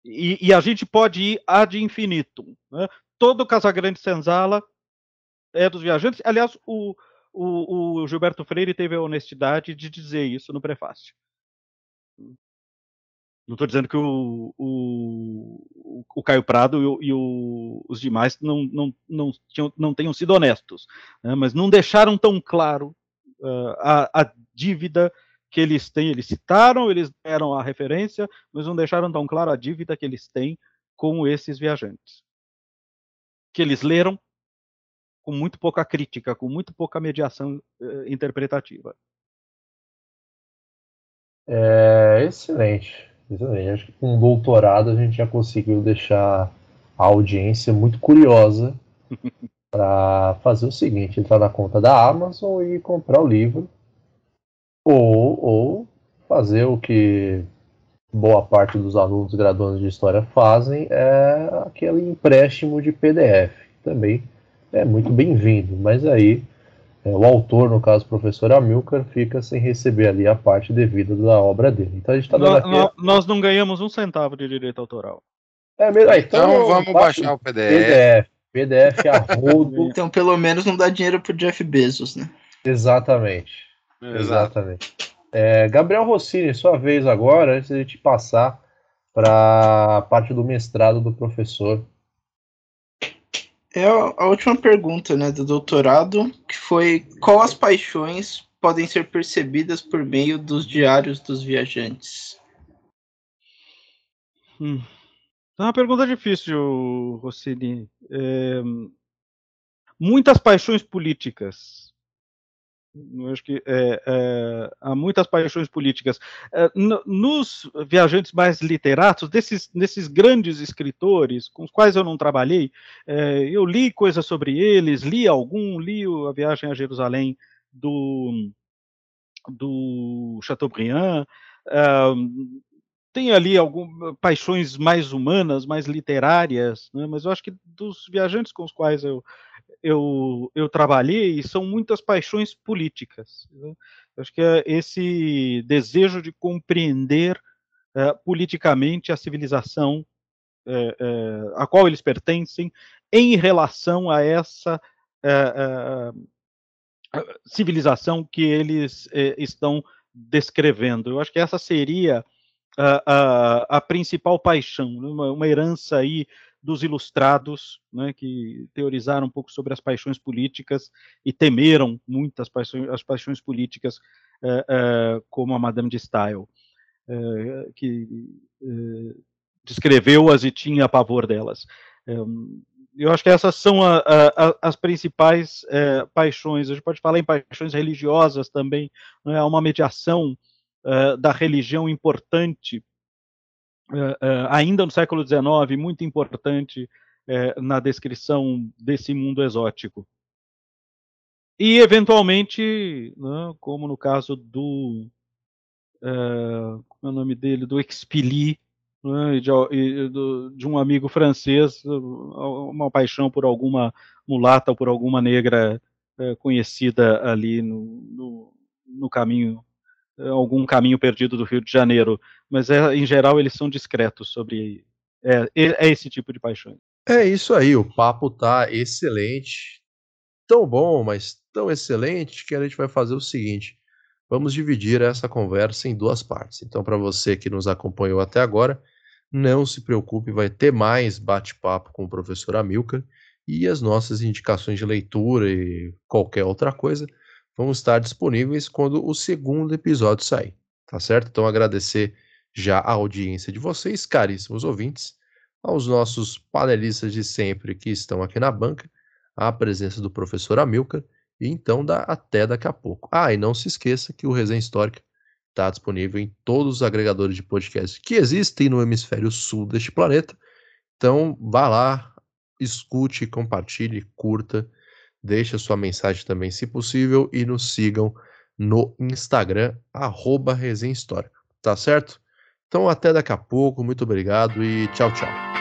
E, e, a gente pode ir ad infinitum. Né? Todo Casagrande Senzala é dos viajantes. Aliás, o, o, o, Gilberto Freire teve a honestidade de dizer isso no prefácio. Não estou dizendo que o, o, o Caio Prado e, e o, os demais não, não, não, tinham, não tenham sido honestos, né? mas não deixaram tão claro uh, a, a dívida que eles têm. Eles citaram, eles deram a referência, mas não deixaram tão claro a dívida que eles têm com esses viajantes. Que eles leram com muito pouca crítica, com muito pouca mediação uh, interpretativa. É excelente. Excelente. Acho que com um doutorado a gente já conseguiu deixar a audiência muito curiosa para fazer o seguinte: entrar na conta da Amazon e comprar o livro ou, ou fazer o que boa parte dos alunos graduandos de História fazem, é aquele empréstimo de PDF. Também é muito bem-vindo, mas aí é, o autor, no caso o professor Amilcar, fica sem receber ali a parte devida da obra dele. Então a gente tá dando nós, aqui... nós não ganhamos um centavo de direito autoral. É mesmo, então, então vamos baixar o PDF. PDF, PDF a rodo. então pelo menos não dá dinheiro pro Jeff Bezos, né? Exatamente. Exatamente. É, Gabriel Rossini, sua vez agora, antes de a gente passar para a parte do mestrado do professor. É a última pergunta né, do doutorado, que foi qual as paixões podem ser percebidas por meio dos diários dos viajantes? Hum. É uma pergunta difícil, Rossini. É, muitas paixões políticas eu acho que é, é, há muitas paixões políticas. É, nos viajantes mais literatos, desses, desses grandes escritores com os quais eu não trabalhei, é, eu li coisas sobre eles, li algum, li A Viagem a Jerusalém do, do Chateaubriand, é, tem ali algumas paixões mais humanas, mais literárias, né, mas eu acho que dos viajantes com os quais eu, eu, eu trabalhei são muitas paixões políticas. Né? Acho que é esse desejo de compreender é, politicamente a civilização é, a qual eles pertencem em relação a essa civilização que eles estão descrevendo. Eu acho que essa seria a, a, a principal paixão, né? uma, uma herança aí dos ilustrados, né, que teorizaram um pouco sobre as paixões políticas e temeram muito as paixões, as paixões políticas, é, é, como a Madame de Stael, é, que descreveu-as e tinha pavor delas. eu acho que essas são a, a, as principais paixões. A gente pode falar em paixões religiosas também. Né, há uma mediação da religião importante ainda no século XIX, muito importante uh, na descrição desse mundo exótico. E, eventualmente, né, como no caso do. como é o nome dele? Do Expili, né, de, de, um amigo francês, uma paixão por alguma mulata ou por alguma negra conhecida ali no, no, no caminho algum caminho perdido do Rio de Janeiro, mas é, em geral eles são discretos sobre é, é esse tipo de paixão. É isso aí, o papo tá excelente, tão bom, mas tão excelente que a gente vai fazer o seguinte: vamos dividir essa conversa em duas partes. Então, para você que nos acompanhou até agora, não se preocupe, vai ter mais bate-papo com o professor Amilcar e as nossas indicações de leitura e qualquer outra coisa vão estar disponíveis quando o segundo episódio sair, tá certo? Então agradecer já a audiência de vocês, caríssimos ouvintes, aos nossos panelistas de sempre que estão aqui na banca, a presença do professor Amilcar, e então dá até daqui a pouco. Ah, e não se esqueça que o Resenha Histórica está disponível em todos os agregadores de podcast que existem no hemisfério sul deste planeta. Então vá lá, escute, compartilhe, curta Deixe sua mensagem também, se possível, e nos sigam no Instagram, arroba Tá certo? Então até daqui a pouco, muito obrigado e tchau, tchau.